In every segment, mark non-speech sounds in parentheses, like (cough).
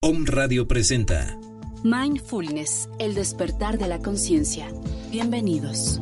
Om Radio presenta Mindfulness, el despertar de la conciencia. Bienvenidos.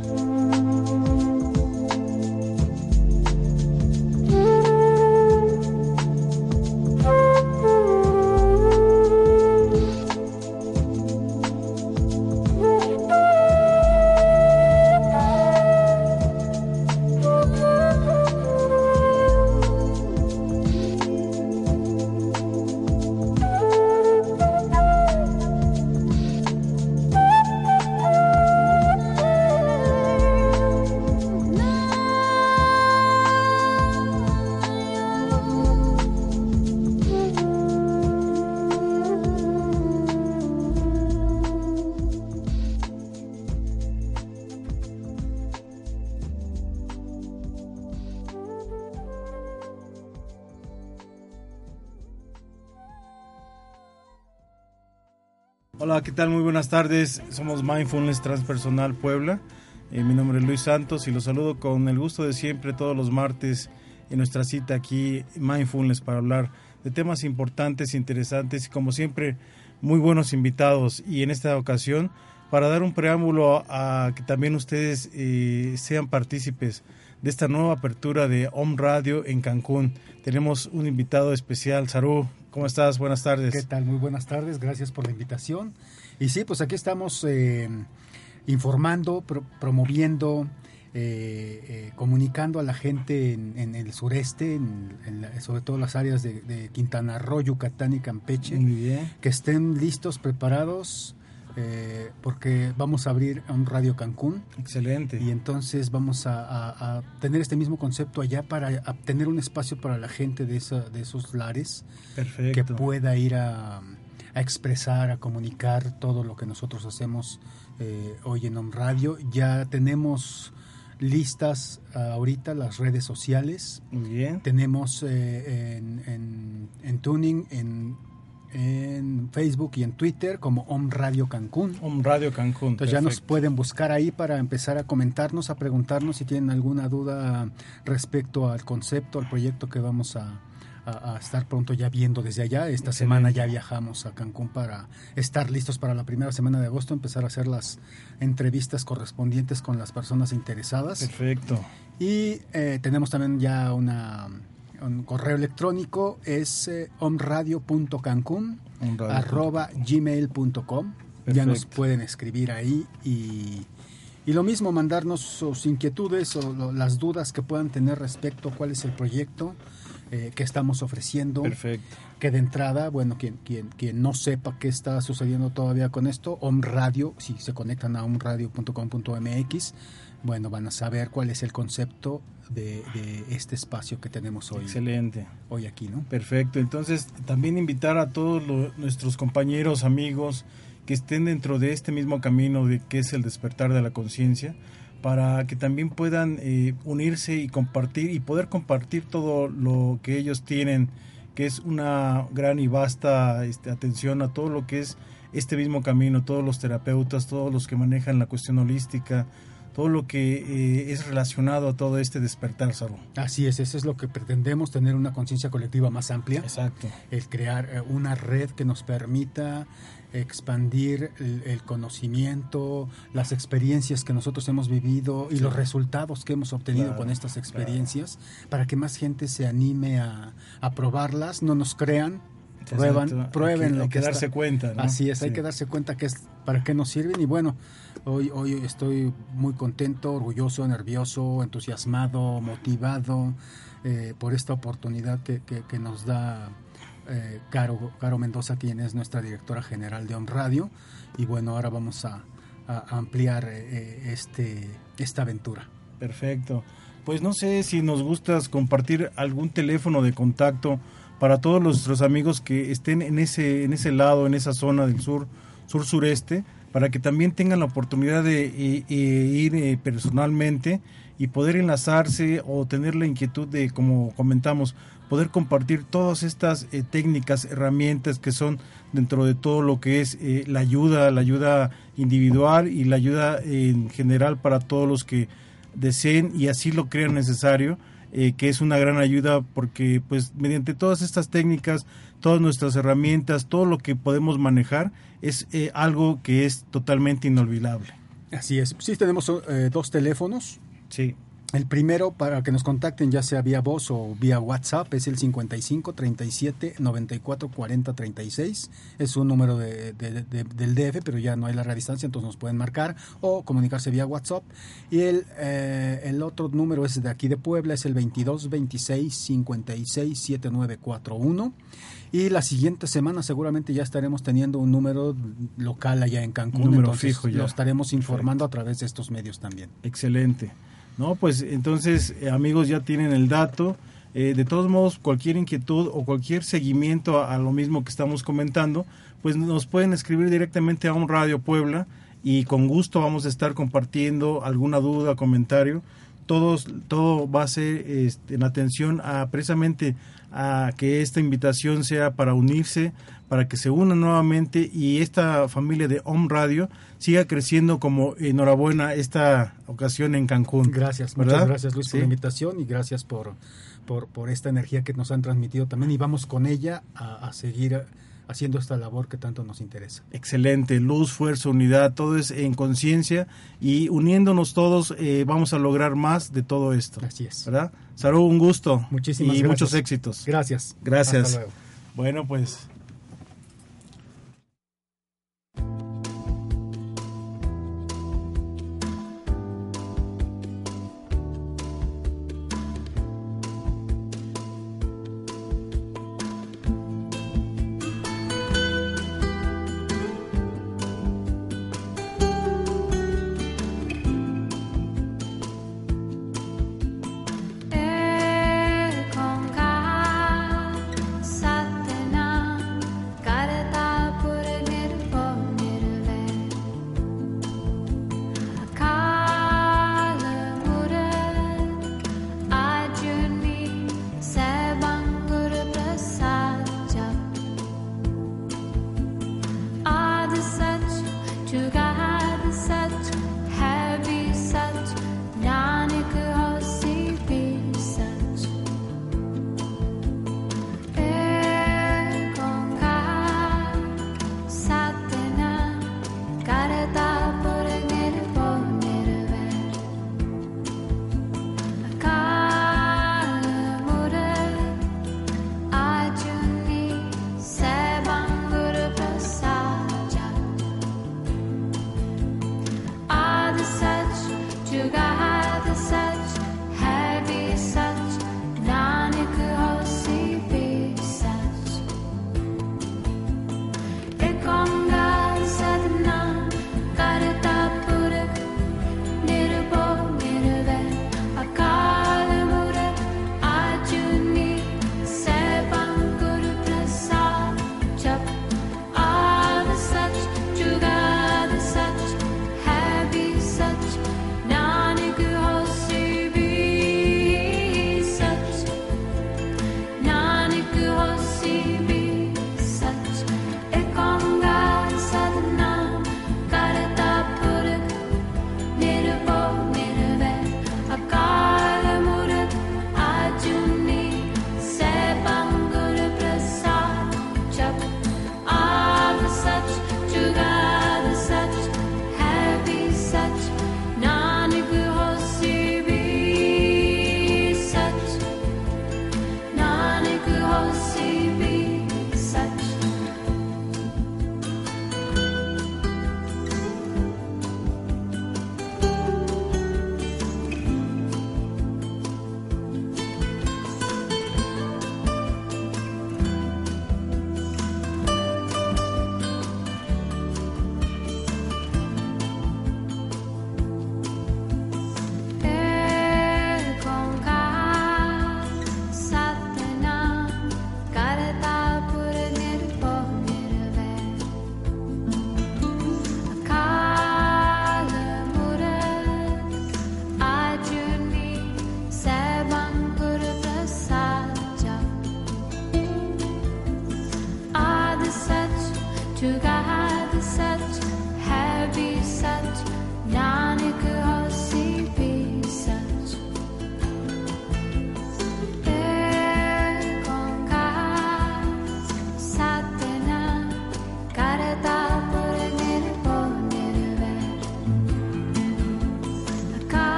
Buenas tardes. Somos Mindfulness Transpersonal Puebla. Eh, mi nombre es Luis Santos y los saludo con el gusto de siempre todos los martes en nuestra cita aquí Mindfulness para hablar de temas importantes, interesantes y como siempre muy buenos invitados. Y en esta ocasión para dar un preámbulo a, que también ustedes eh, sean partícipes de esta nueva apertura de Home Radio en Cancún. Tenemos un invitado especial, Saru. ¿Cómo estás? Buenas tardes. ¿Qué tal? Muy buenas tardes. Gracias por la invitación. Y sí, pues aquí estamos eh, informando, promoviendo, eh, eh, comunicando a la gente en, el sureste, sobre todo las áreas de, Quintana Roo, Yucatán y Campeche, que estén listos, preparados eh, porque vamos a abrir un Radio Cancún. Excelente. Y entonces vamos a, tener este mismo concepto allá para tener un espacio para la gente de, de esos lares que pueda ir a, expresar, a comunicar todo lo que nosotros hacemos eh, hoy en On Radio. Ya tenemos listas ahorita las redes sociales. Muy bien. Tenemos eh, en, en, en Tuning, en en Facebook y en Twitter como Om Radio Cancún. Om Radio Cancún. Entonces ya nos pueden buscar ahí para empezar a comentarnos, a preguntarnos si tienen alguna duda respecto al concepto, al proyecto que vamos a, estar pronto ya viendo desde allá. Esta semana ya viajamos a Cancún para estar listos para la primera semana de agosto, empezar a hacer las entrevistas correspondientes con las personas interesadas. Perfecto. Y eh, tenemos también ya una un correo electrónico es eh, omradio.cancún arroba gmail.com ya nos pueden escribir ahí y, y, lo mismo mandarnos sus inquietudes o las dudas que puedan tener respecto a cuál es el proyecto eh, que estamos ofreciendo Perfecto. que de entrada bueno quien, quien, quien no sepa qué está sucediendo todavía con esto omradio si se conectan a omradio.com.mx bueno, van a saber cuál es el concepto de, este espacio que tenemos hoy. Excelente. Hoy aquí, ¿no? Perfecto. Entonces, también invitar a todos nuestros compañeros, amigos, que estén dentro de este mismo camino de que es el despertar de la conciencia, para que también puedan eh, unirse y compartir y poder compartir todo lo que ellos tienen, que es una gran y vasta este, atención a todo lo que es este mismo camino, todos los terapeutas, todos los que manejan la cuestión holística, todo lo que eh, es relacionado a todo este despertar, Saro. Así es, eso es lo que pretendemos, tener una conciencia colectiva más amplia. Exacto. El crear eh, una red que nos permita expandir el, conocimiento, las experiencias que nosotros hemos vivido y los resultados que hemos obtenido con estas experiencias, para que más gente se anime a, a probarlas, no nos crean, prueban, prueben hay que, lo que, darse cuenta. Así es, hay que darse cuenta que es para qué nos sirven. Y bueno, hoy hoy estoy muy contento, orgulloso, nervioso, entusiasmado, motivado eh, por esta oportunidad que, que, nos da eh, Caro, Caro Mendoza, quien es nuestra directora general de On Radio y bueno, ahora vamos a, ampliar eh, este esta aventura. Perfecto. Pues no sé si nos gustas compartir algún teléfono de contacto para todos nuestros amigos que estén en ese, en ese lado, en esa zona del sur, sur-sureste, para que también tengan la oportunidad de eh, eh, ir eh, personalmente y poder enlazarse o tener la inquietud de, como comentamos, poder compartir todas estas técnicas, herramientas que son dentro de todo lo que es la ayuda, la ayuda individual y la ayuda en general para todos los que deseen y así lo crean necesario eh, que es una gran ayuda porque pues mediante todas estas técnicas todas nuestras herramientas, todo lo que podemos manejar, es eh, algo que es totalmente inolvidable. Así es. Sí, tenemos eh, dos teléfonos. Sí. El primero para que nos contacten ya sea vía voz o vía WhatsApp es el 55 37 94 40 36. Es un número de, del DF, pero ya no hay larga distancia, entonces nos pueden marcar o comunicarse vía WhatsApp. Y el, eh, el otro número es de aquí de Puebla, es el 22 26 56 7941. Y la siguiente semana seguramente ya estaremos teniendo un número local allá en Cancún. Un número fijo ya. Lo estaremos informando a través de estos medios también. Excelente. No, pues entonces, eh, amigos, ya tienen el dato. Eh, de todos modos, cualquier inquietud o cualquier seguimiento a, lo mismo que estamos comentando, pues nos pueden escribir directamente a un Radio Puebla y con gusto vamos a estar compartiendo alguna duda, comentario. Todos, todo va a ser este, en atención a precisamente a que esta invitación sea para unirse, para que se unan nuevamente y esta familia de Home Radio siga creciendo como enhorabuena esta ocasión en Cancún. Gracias, muchas gracias Luis por la invitación y gracias por, por, esta energía que nos han transmitido también y vamos con ella a, seguir haciendo esta labor que tanto nos interesa. Excelente, luz, fuerza, unidad, todo es en conciencia y uniéndonos todos eh, vamos a lograr más de todo esto. Así es. ¿Verdad? Saru, un gusto. Muchísimas y muchos éxitos. Gracias. Gracias. Bueno, pues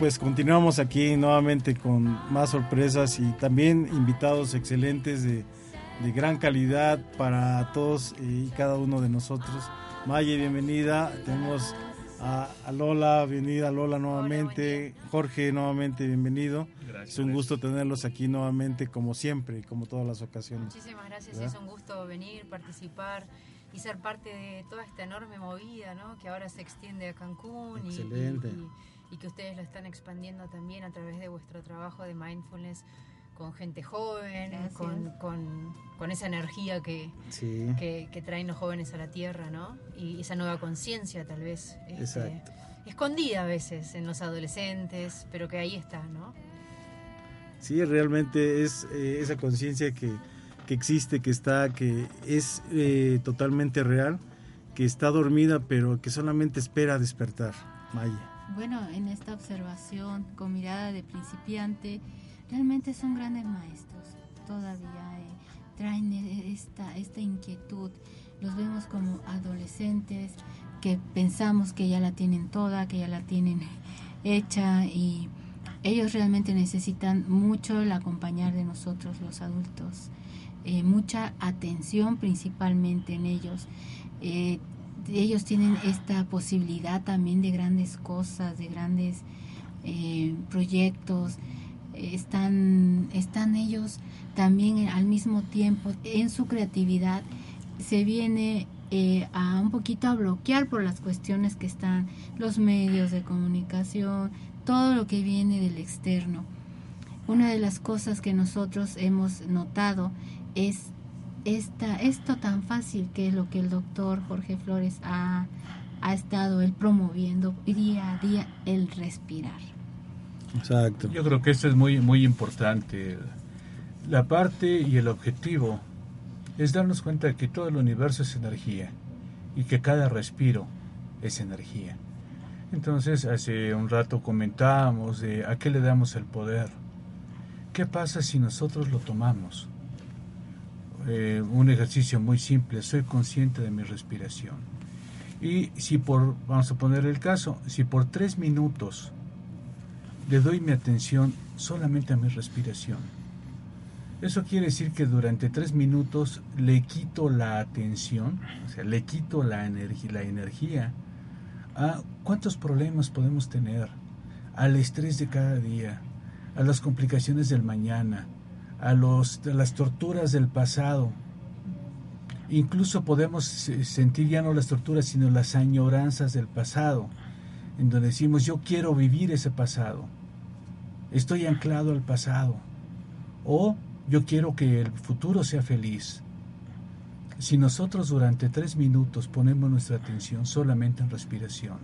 Pues continuamos aquí nuevamente con más sorpresas y también invitados excelentes de, de gran calidad para todos y cada uno de nosotros. Maye, bienvenida. Tenemos a, Lola, bienvenida Lola nuevamente. Jorge, nuevamente bienvenido. es un gusto tenerlos aquí nuevamente, como siempre, como todas las ocasiones. Muchísimas gracias, es un gusto venir, participar y ser parte de toda esta enorme movida ¿no? que ahora se extiende a Cancún. Excelente. Y, y que ustedes lo están expandiendo también a través de vuestro trabajo de mindfulness con gente joven, con, con, esa energía que, que, traen los jóvenes a la tierra, ¿no? Y esa nueva conciencia tal vez. Este, escondida a veces en los adolescentes, pero que ahí está, ¿no? Sí, realmente es eh, esa conciencia que, que, existe, que está, que es eh, totalmente real, que está dormida, pero que solamente espera despertar. Maya. Bueno, en esta observación con mirada de principiante, realmente son grandes maestros, todavía eh, traen esta, esta inquietud, los vemos como adolescentes que pensamos que ya la tienen toda, que ya la tienen hecha y ellos realmente necesitan mucho el acompañar de nosotros los adultos, eh, mucha atención principalmente en ellos. Eh, ellos tienen esta posibilidad también de grandes cosas, de grandes proyectos, están, están ellos también al mismo tiempo en su creatividad, se viene eh, a un poquito a bloquear por las cuestiones que están los medios de comunicación, todo lo que viene del externo. Una de las cosas que nosotros hemos notado es esta, esto tan fácil que es lo que el doctor Jorge Flores ha, ha estado él promoviendo día a día, el respirar. Exacto. Yo creo que esto es muy, muy importante. La parte y el objetivo es darnos cuenta de que todo el universo es energía y que cada respiro es energía. Entonces, hace un rato comentábamos de a qué le damos el poder. ¿Qué pasa si nosotros lo tomamos? Eh, un ejercicio muy simple, soy consciente de mi respiración. Y si por, vamos a poner el caso, si por tres minutos le doy mi atención solamente a mi respiración. Eso quiere decir que durante tres minutos le quito la atención, o sea, le quito la, energía, la energía a cuántos problemas podemos tener, al estrés de cada día, a las complicaciones del mañana, a, los, las torturas del pasado. Incluso podemos sentir ya no las torturas, sino las añoranzas del pasado, en donde decimos yo quiero vivir ese pasado estoy anclado al pasado o yo quiero que el futuro sea feliz. Si nosotros durante tres minutos ponemos nuestra atención solamente en respiración,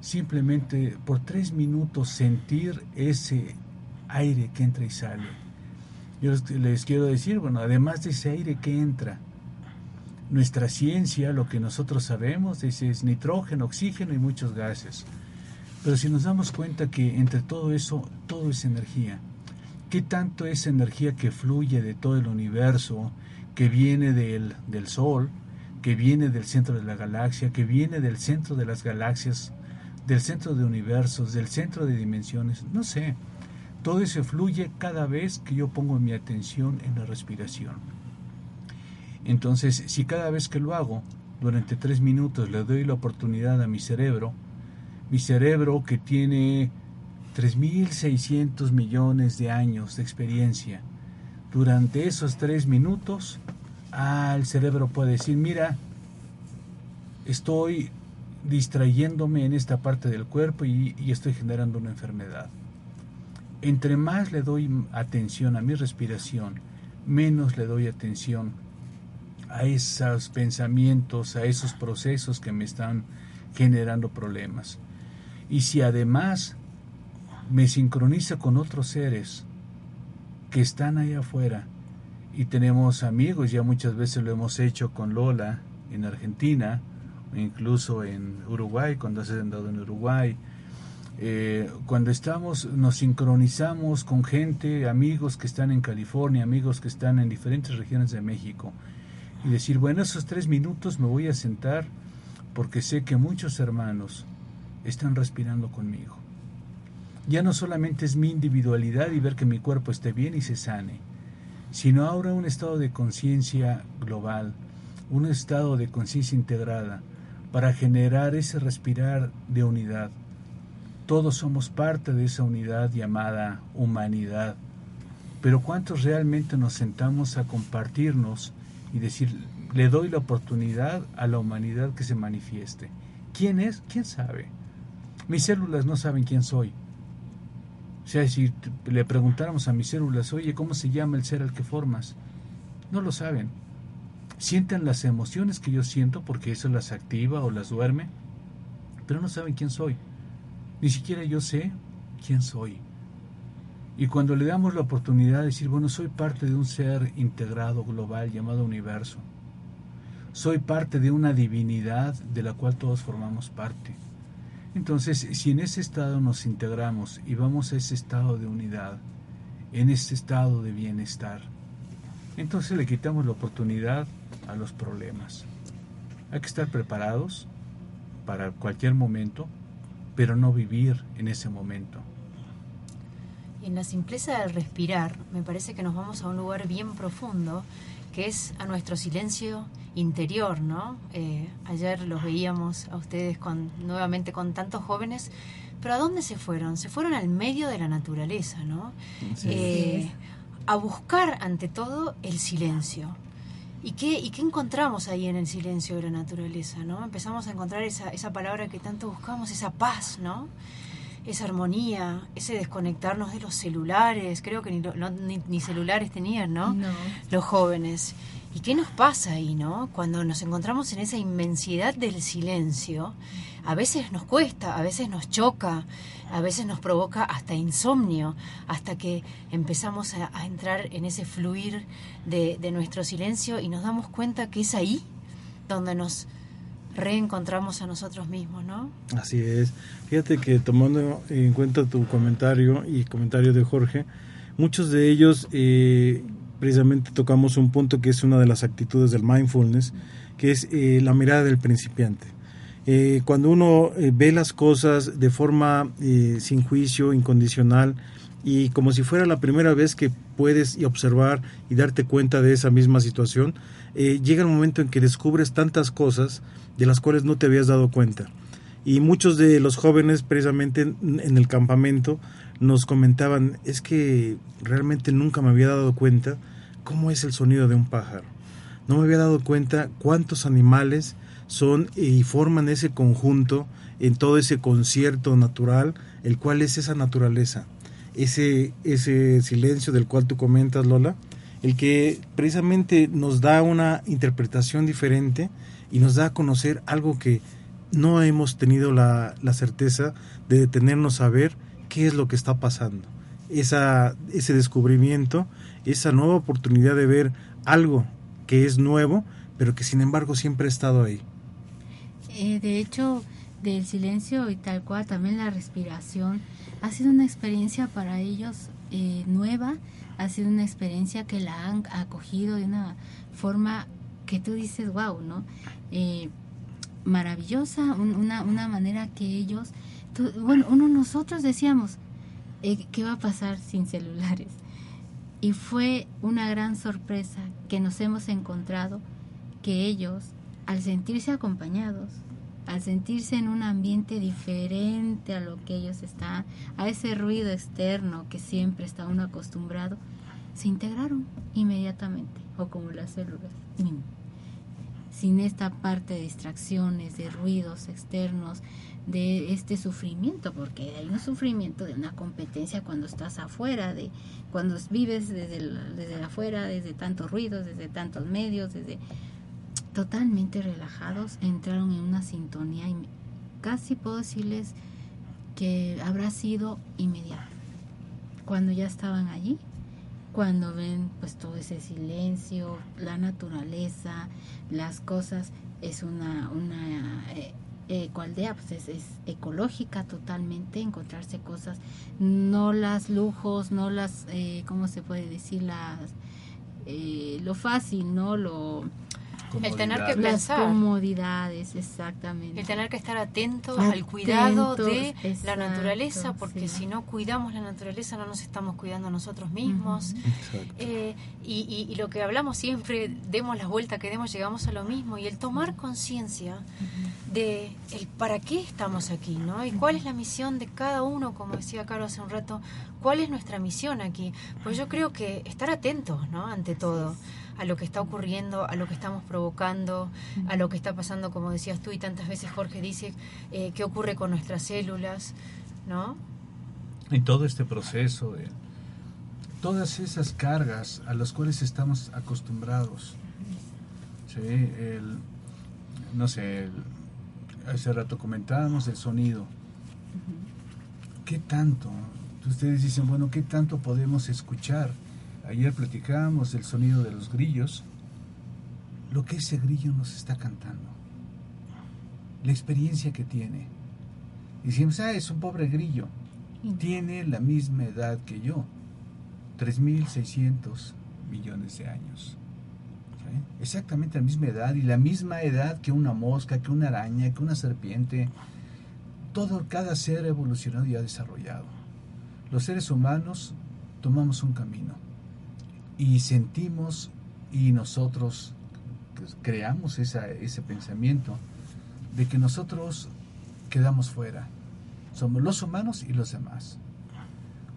simplemente por tres minutos sentir ese aire que entra y sale. Yo les quiero decir, bueno, además de ese aire que entra, nuestra ciencia, lo que nosotros sabemos, es nitrógeno, oxígeno y muchos gases. Pero si nos damos cuenta que entre todo eso, todo es energía, ¿qué tanto es energía que fluye de todo el universo, que viene del, del Sol, que viene del centro de la galaxia, que viene del centro de las galaxias, del centro de universos, del centro de dimensiones? No sé. Todo eso fluye cada vez que yo pongo mi atención en la respiración. Entonces, si cada vez que lo hago, durante tres minutos le doy la oportunidad a mi cerebro, mi cerebro que tiene 3.600 millones de años de experiencia, durante esos tres minutos, ah, el cerebro puede decir, mira, estoy distrayéndome en esta parte del cuerpo y, y estoy generando una enfermedad. Entre más le doy atención a mi respiración, menos le doy atención a esos pensamientos, a esos procesos que me están generando problemas. Y si además me sincronizo con otros seres que están ahí afuera y tenemos amigos, ya muchas veces lo hemos hecho con Lola en Argentina, incluso en Uruguay, cuando se han dado en Uruguay, eh, cuando estamos, nos sincronizamos con gente, amigos que están en California, amigos que están en diferentes regiones de México, y decir, bueno, esos tres minutos me voy a sentar porque sé que muchos hermanos están respirando conmigo. Ya no solamente es mi individualidad y ver que mi cuerpo esté bien y se sane, sino ahora un estado de conciencia global, un estado de conciencia integrada para generar ese respirar de unidad. Todos somos parte de esa unidad llamada humanidad. Pero ¿cuántos realmente nos sentamos a compartirnos y decir, le doy la oportunidad a la humanidad que se manifieste? ¿Quién es? ¿Quién sabe? Mis células no saben quién soy. O sea, si le preguntáramos a mis células, oye, ¿cómo se llama el ser al que formas? No lo saben. Sienten las emociones que yo siento porque eso las activa o las duerme, pero no saben quién soy. Ni siquiera yo sé quién soy. Y cuando le damos la oportunidad de decir, bueno, soy parte de un ser integrado global llamado universo, soy parte de una divinidad de la cual todos formamos parte. Entonces, si en ese estado nos integramos y vamos a ese estado de unidad, en ese estado de bienestar, entonces le quitamos la oportunidad a los problemas. Hay que estar preparados para cualquier momento, pero no vivir en ese momento. En la simpleza del respirar, me parece que nos vamos a un lugar bien profundo, que es a nuestro silencio interior, ¿no? Eh, ayer los veíamos a ustedes con, nuevamente con tantos jóvenes, pero ¿a dónde se fueron? Se fueron al medio de la naturaleza, ¿no? Eh, a buscar ante todo el silencio. ¿Y qué, ¿Y qué encontramos ahí en el silencio de la naturaleza? ¿no? Empezamos a encontrar esa, esa palabra que tanto buscamos, esa paz, ¿no? esa armonía, ese desconectarnos de los celulares, creo que ni, ni, celulares tenían, ¿no? ¿no? Los jóvenes. ¿Y qué nos pasa ahí, no? Cuando nos encontramos en esa inmensidad del silencio, a veces nos cuesta, a veces nos choca, a veces nos provoca hasta insomnio, hasta que empezamos a, entrar en ese fluir de, nuestro silencio y nos damos cuenta que es ahí donde nos reencontramos a nosotros mismos, ¿no? Así es. Fíjate que tomando en cuenta tu comentario y comentario de Jorge, muchos de ellos eh, precisamente tocamos un punto que es una de las actitudes del mindfulness, que es eh, la mirada del principiante. Eh, cuando uno eh, ve las cosas de forma sin juicio, incondicional y como si fuera la primera vez que puedes observar y darte cuenta de esa misma situación, llega el momento en que descubres tantas cosas de las cuales no te habías dado cuenta. Y muchos de los jóvenes precisamente en el campamento nos comentaban, es que realmente nunca me había dado cuenta cómo es el sonido de un pájaro. No me había dado cuenta cuántos animales son y forman ese conjunto en todo ese concierto natural, el cual es esa naturaleza, ese, ese silencio del cual tú comentas, Lola, el que precisamente nos da una interpretación diferente y nos da a conocer algo que no hemos tenido la, la certeza de detenernos a ver qué es lo que está pasando. Esa, ese descubrimiento, esa nueva oportunidad de ver algo que es nuevo, pero que sin embargo siempre ha estado ahí. Eh, de hecho, del silencio y tal cual, también la respiración, ha sido una experiencia para ellos eh, nueva, ha sido una experiencia que la han acogido de una forma que tú dices, wow, ¿no? Eh, maravillosa, una, una manera que ellos, bueno, uno nosotros decíamos, ¿qué va a pasar sin celulares? Y fue una gran sorpresa que nos hemos encontrado que ellos al sentirse acompañados, al sentirse en un ambiente diferente a lo que ellos están, a ese ruido externo que siempre está uno acostumbrado, se integraron inmediatamente, o como las células, sin esta parte de distracciones, de ruidos externos, de este sufrimiento, porque hay un sufrimiento de una competencia cuando estás afuera, de cuando vives desde, desde afuera, desde tantos ruidos, desde tantos medios, desde totalmente relajados, entraron en una sintonía y casi puedo decirles que habrá sido inmediato. Cuando ya estaban allí, cuando ven pues todo ese silencio, la naturaleza, las cosas, es una, una eh, ecoaldea, pues es, es, ecológica totalmente, encontrarse cosas, no las lujos, no las, eh, ¿cómo se puede decir? Las, eh, lo fácil, ¿no? Lo El tener que pensar. Las comodidades, exactamente. El tener que estar atento al cuidado de la naturaleza, porque si no cuidamos la naturaleza no nos estamos cuidando a nosotros mismos. Eh, y, lo que hablamos siempre, demos la vuelta que demos, llegamos a lo mismo. Y el tomar conciencia de el para qué estamos aquí, ¿no? Y cuál es la misión de cada uno, como decía Carlos hace un rato, cuál es nuestra misión aquí. Pues yo creo que estar atentos, ¿no? Ante todo a lo que está ocurriendo, a lo que estamos provocando, a lo que está pasando, como decías tú y tantas veces Jorge dice, eh, qué ocurre con nuestras células, ¿no? Y todo este proceso, de todas esas cargas a las cuales estamos acostumbrados. ¿sí? El, no sé, hace rato comentábamos el sonido. ¿Qué tanto? Ustedes dicen, bueno, ¿qué tanto podemos escuchar? Ayer platicábamos del sonido de los grillos, lo que ese grillo nos está cantando, la experiencia que tiene. Y decimos, ah, es un pobre grillo, tiene la misma edad que yo, 3.600 millones de años. Exactamente la misma edad y la misma edad que una mosca, que una araña, que una serpiente. Todo, cada ser evolucionado y ha desarrollado. Los seres humanos tomamos un camino y sentimos y nosotros creamos ese pensamiento de que nosotros quedamos fuera. Somos los humanos y los demás.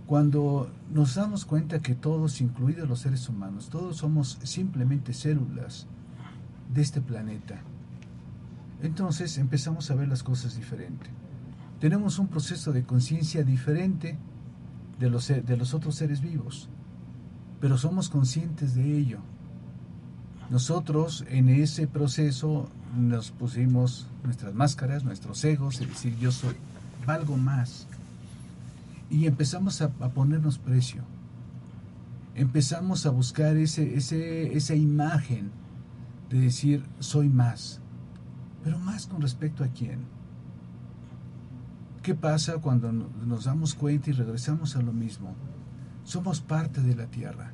Cuando nos damos cuenta que todos, incluidos los seres humanos, todos somos simplemente células de este planeta, entonces empezamos a ver las cosas diferente. Tenemos un proceso de conciencia diferente de los, de los otros seres vivos pero somos conscientes de ello. Nosotros en ese proceso nos pusimos nuestras máscaras, nuestros egos, es decir, yo soy, valgo más. Y empezamos a, ponernos precio. Empezamos a buscar ese, ese, esa imagen de decir, soy más. Pero más con respecto a quién. ¿Qué pasa cuando nos damos cuenta y regresamos a lo mismo? Somos parte de la tierra.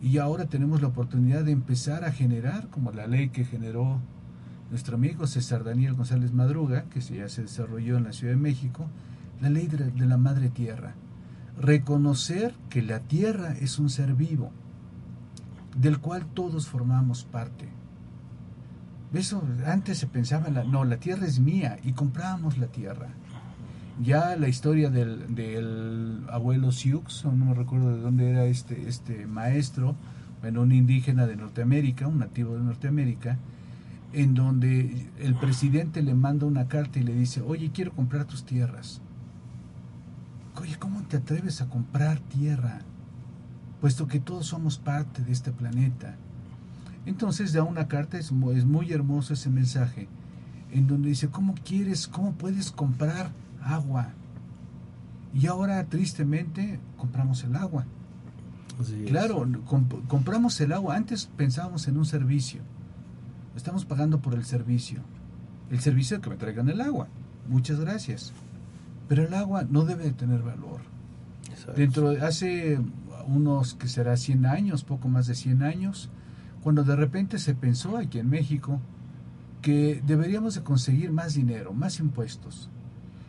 Y ahora tenemos la oportunidad de empezar a generar, como la ley que generó nuestro amigo César Daniel González Madruga, que ya se desarrolló en la Ciudad de México, la ley de la madre tierra. Reconocer que la tierra es un ser vivo, del cual todos formamos parte. Eso antes se pensaba, no, la tierra es mía y comprábamos la tierra. Ya la historia del, abuelo Sioux, no me recuerdo de dónde era este, este maestro, bueno, un indígena de Norteamérica, un nativo de Norteamérica, en donde el presidente le manda una carta y le dice, oye, quiero comprar tus tierras. Oye, ¿cómo te atreves a comprar tierra? Puesto que todos somos parte de este planeta. Entonces da una carta, es muy hermoso ese mensaje, en donde dice, ¿cómo quieres, cómo puedes comprar agua. Y ahora, tristemente, compramos el agua. claro, compramos el agua. Antes pensábamos en un servicio. Estamos pagando por el servicio. El servicio de que me traigan el agua. Muchas gracias. Pero el agua no debe de tener valor. Dentro de hace unos que será 100 años, poco más de 100 años, cuando de repente se pensó aquí en México que deberíamos de conseguir más dinero, más impuestos.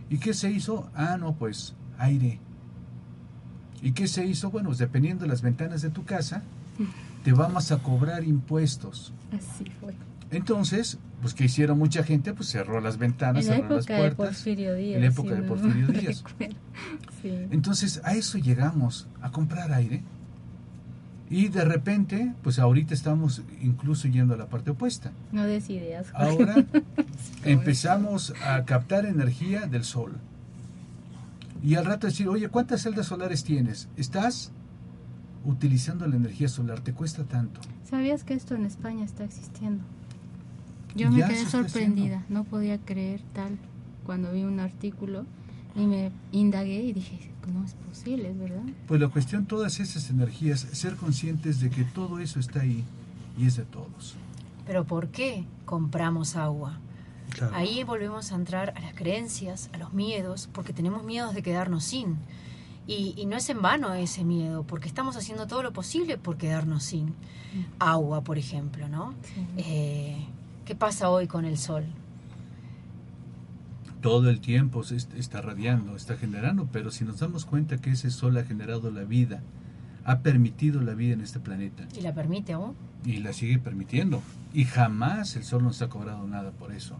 ¿Y qué se hizo? Ah, no, pues aire. ¿Y qué se hizo? Bueno, pues dependiendo de las ventanas de tu casa, te vamos a cobrar impuestos. Así fue. Entonces, pues que hicieron mucha gente, pues cerró las ventanas, cerró las puertas. De Porfirio Díaz, en la época de Porfirio (laughs) Díaz. Entonces, a eso llegamos, a comprar aire. Y de repente, pues ahorita estamos incluso yendo a la parte opuesta. No des ideas. Ahora (laughs) (laughs) empezamos a captar energía del sol. Y al rato decir, oye, ¿cuántas celdas solares tienes? ¿Estás utilizando la energía solar? ¿Te cuesta tanto? ¿Sabías que esto en España está existiendo? Yo me quedé sorprendida, no podía creer tal cuando vi un artículo y me indagué y dije, no es posible, ¿verdad? Pues la cuestión, todas esas energías, ser conscientes de que todo eso está ahí y es de todos. Pero ¿por qué compramos agua? Ahí volvemos a entrar a las creencias, a los miedos, porque tenemos miedos de quedarnos sin. Y, no es en vano ese miedo, porque estamos haciendo todo lo posible por quedarnos sin agua, por ejemplo, ¿no? Eh, ¿Qué pasa hoy con el sol? Todo el tiempo se está radiando, está generando, pero si nos damos cuenta que ese sol ha generado la vida, ha permitido la vida en este planeta. ¿Y la permite aún? Y la sigue permitiendo. Y jamás el sol nos ha cobrado nada por eso.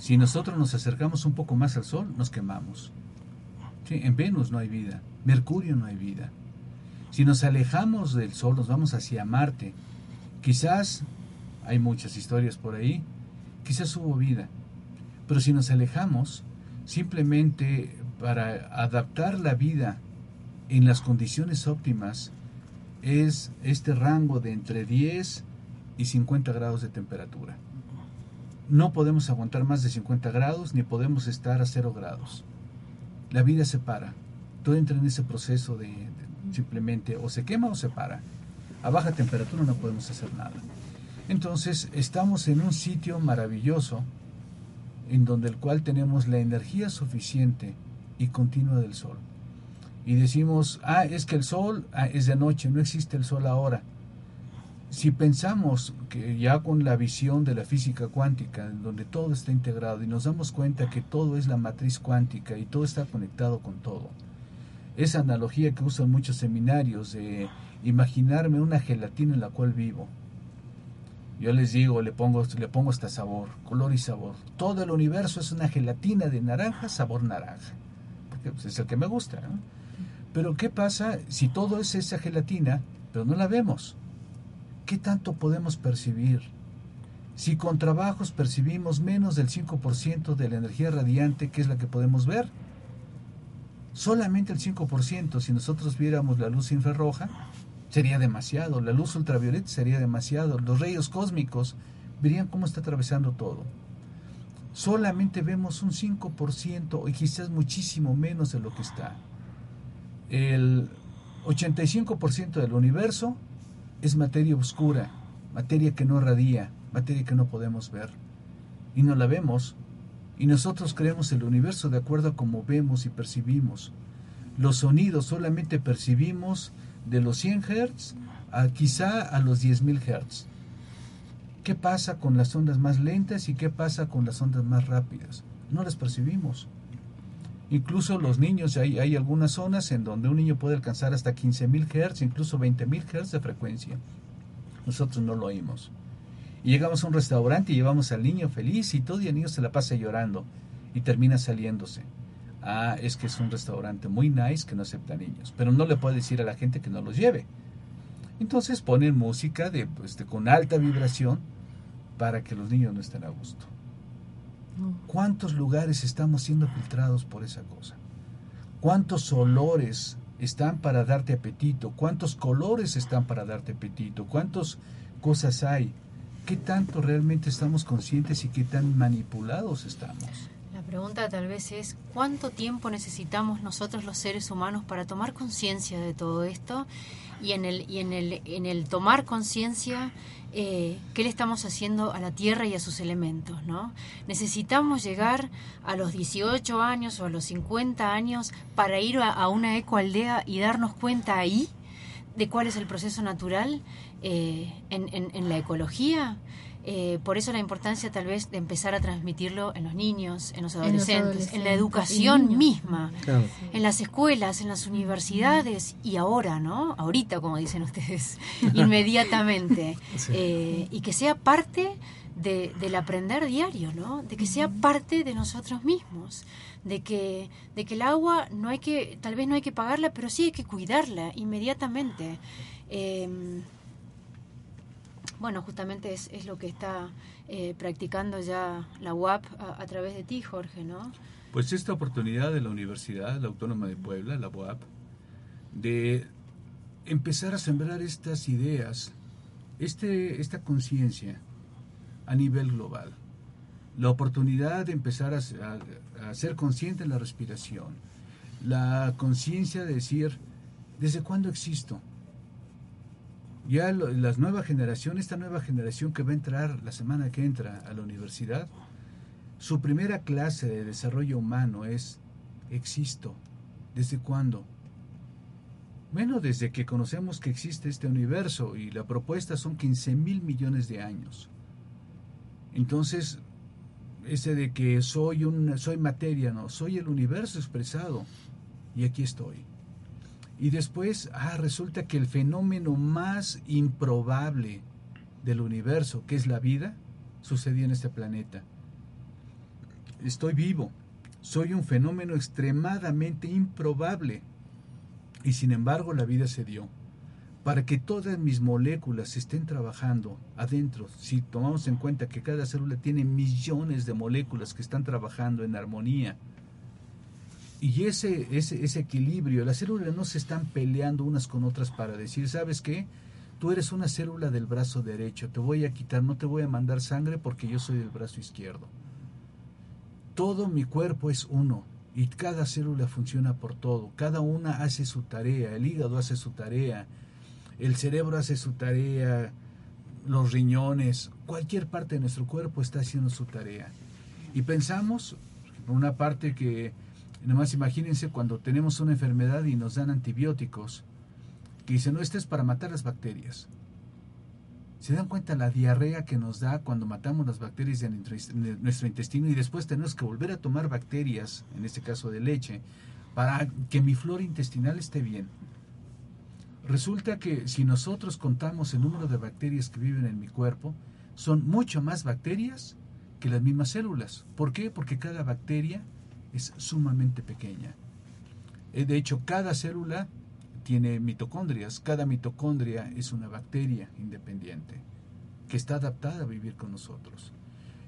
Si nosotros nos acercamos un poco más al sol, nos quemamos. En Venus no hay vida, Mercurio no hay vida. Si nos alejamos del Sol, nos vamos hacia Marte, quizás, hay muchas historias por ahí, quizás hubo vida. Pero si nos alejamos, simplemente para adaptar la vida en las condiciones óptimas, es este rango de entre 10 y 50 grados de temperatura. No podemos aguantar más de 50 grados ni podemos estar a 0 grados la vida se para. Todo entra en ese proceso de, simplemente o se quema o se para. A baja temperatura no podemos hacer nada. Entonces estamos en un sitio maravilloso en donde el cual tenemos la energía suficiente y continua del sol. Y decimos, ah, es que el sol ah, es de noche, no existe el sol ahora. Si pensamos que ya con la visión de la física cuántica, en donde todo está integrado y nos damos cuenta que todo es la matriz cuántica y todo está conectado con todo, esa analogía que usan muchos seminarios de imaginarme una gelatina en la cual vivo. Yo les digo, le pongo, le pongo hasta sabor, color y sabor. Todo el universo es una gelatina de naranja, sabor naranja. Porque pues, es el que me gusta. Pero ¿qué pasa si todo es esa gelatina, pero no la vemos? ¿qué tanto podemos percibir? Si con trabajos percibimos menos del 5% de la energía radiante, que es la que podemos ver, solamente el 5%, si nosotros viéramos la luz infrarroja, sería demasiado, la luz ultravioleta sería demasiado, los rayos cósmicos verían cómo está atravesando todo. Solamente vemos un 5% y quizás muchísimo menos de lo que está. El 85% del universo es materia oscura, materia que no radia, materia que no podemos ver. Y no la vemos. Y nosotros creemos el universo de acuerdo a cómo vemos y percibimos. Los sonidos solamente percibimos de los 100 Hz a quizá a los 10.000 Hz. ¿Qué pasa con las ondas más lentas y qué pasa con las ondas más rápidas? No las percibimos. Incluso los niños, hay, hay algunas zonas en donde un niño puede alcanzar hasta 15.000 Hz, incluso 20.000 Hz de frecuencia. Nosotros no lo oímos. Y llegamos a un restaurante y llevamos al niño feliz y todo el niño se la pasa llorando y termina saliéndose. Ah, es que es un restaurante muy nice que no acepta niños, pero no le puede decir a la gente que no los lleve. Entonces ponen música de, de, con alta vibración para que los niños no estén a gusto. ¿Cuántos lugares estamos siendo filtrados por esa cosa? ¿Cuántos olores están para darte apetito? ¿Cuántos colores están para darte apetito? ¿Cuántas cosas hay? ¿Qué tanto realmente estamos conscientes y qué tan manipulados estamos? Pregunta tal vez es, ¿cuánto tiempo necesitamos nosotros los seres humanos para tomar conciencia de todo esto? Y en el, y en el, en el tomar conciencia eh, qué le estamos haciendo a la Tierra y a sus elementos, ¿no? Necesitamos llegar a los 18 años o a los 50 años para ir a, una ecoaldea y darnos cuenta ahí de cuál es el proceso natural eh, en, la ecología. Eh, por eso la importancia tal vez de empezar a transmitirlo en los niños, en los adolescentes, en, la educación misma, en las escuelas, en las universidades y ahora, ¿no? Ahorita, como dicen ustedes, (laughs) inmediatamente. Eh, y que sea parte del aprender diario, ¿no? De que sea parte de nosotros mismos, de que, de que el agua no hay que, tal vez no hay que pagarla, pero sí hay que cuidarla inmediatamente. Eh, bueno, justamente es, es lo que está eh, practicando ya la UAP a, través de ti, Jorge, ¿no? Pues esta oportunidad de la Universidad, la Autónoma de Puebla, la UAP, de empezar a sembrar estas ideas, este, esta conciencia a nivel global. La oportunidad de empezar a, a ser consciente de la respiración. La conciencia de decir, ¿desde cuándo existo? Ya las nueva generación, esta nueva generación que va a entrar la semana que entra a la universidad, su primera clase de desarrollo humano es existo. ¿Desde cuándo? Bueno, desde que conocemos que existe este universo y la propuesta son 15 mil millones de años. Entonces, ese de que soy, un, soy materia, no, soy el universo expresado y aquí estoy. Y después, ah, resulta que el fenómeno más improbable del universo, que es la vida, sucedió en este planeta. Estoy vivo, soy un fenómeno extremadamente improbable y sin embargo la vida se dio. Para que todas mis moléculas estén trabajando adentro, si tomamos en cuenta que cada célula tiene millones de moléculas que están trabajando en armonía, y ese, ese, ese equilibrio, las células no se están peleando unas con otras para decir, ¿sabes qué? Tú eres una célula del brazo derecho, te voy a quitar, no te voy a mandar sangre porque yo soy del brazo izquierdo. Todo mi cuerpo es uno y cada célula funciona por todo, cada una hace su tarea, el hígado hace su tarea, el cerebro hace su tarea, los riñones, cualquier parte de nuestro cuerpo está haciendo su tarea. Y pensamos, una parte que Nada más imagínense cuando tenemos una enfermedad y nos dan antibióticos, que dicen, no, este es para matar las bacterias. ¿Se dan cuenta la diarrea que nos da cuando matamos las bacterias de nuestro intestino y después tenemos que volver a tomar bacterias, en este caso de leche, para que mi flora intestinal esté bien? Resulta que si nosotros contamos el número de bacterias que viven en mi cuerpo, son mucho más bacterias que las mismas células. ¿Por qué? Porque cada bacteria es sumamente pequeña. Eh, de hecho, cada célula tiene mitocondrias. Cada mitocondria es una bacteria independiente que está adaptada a vivir con nosotros.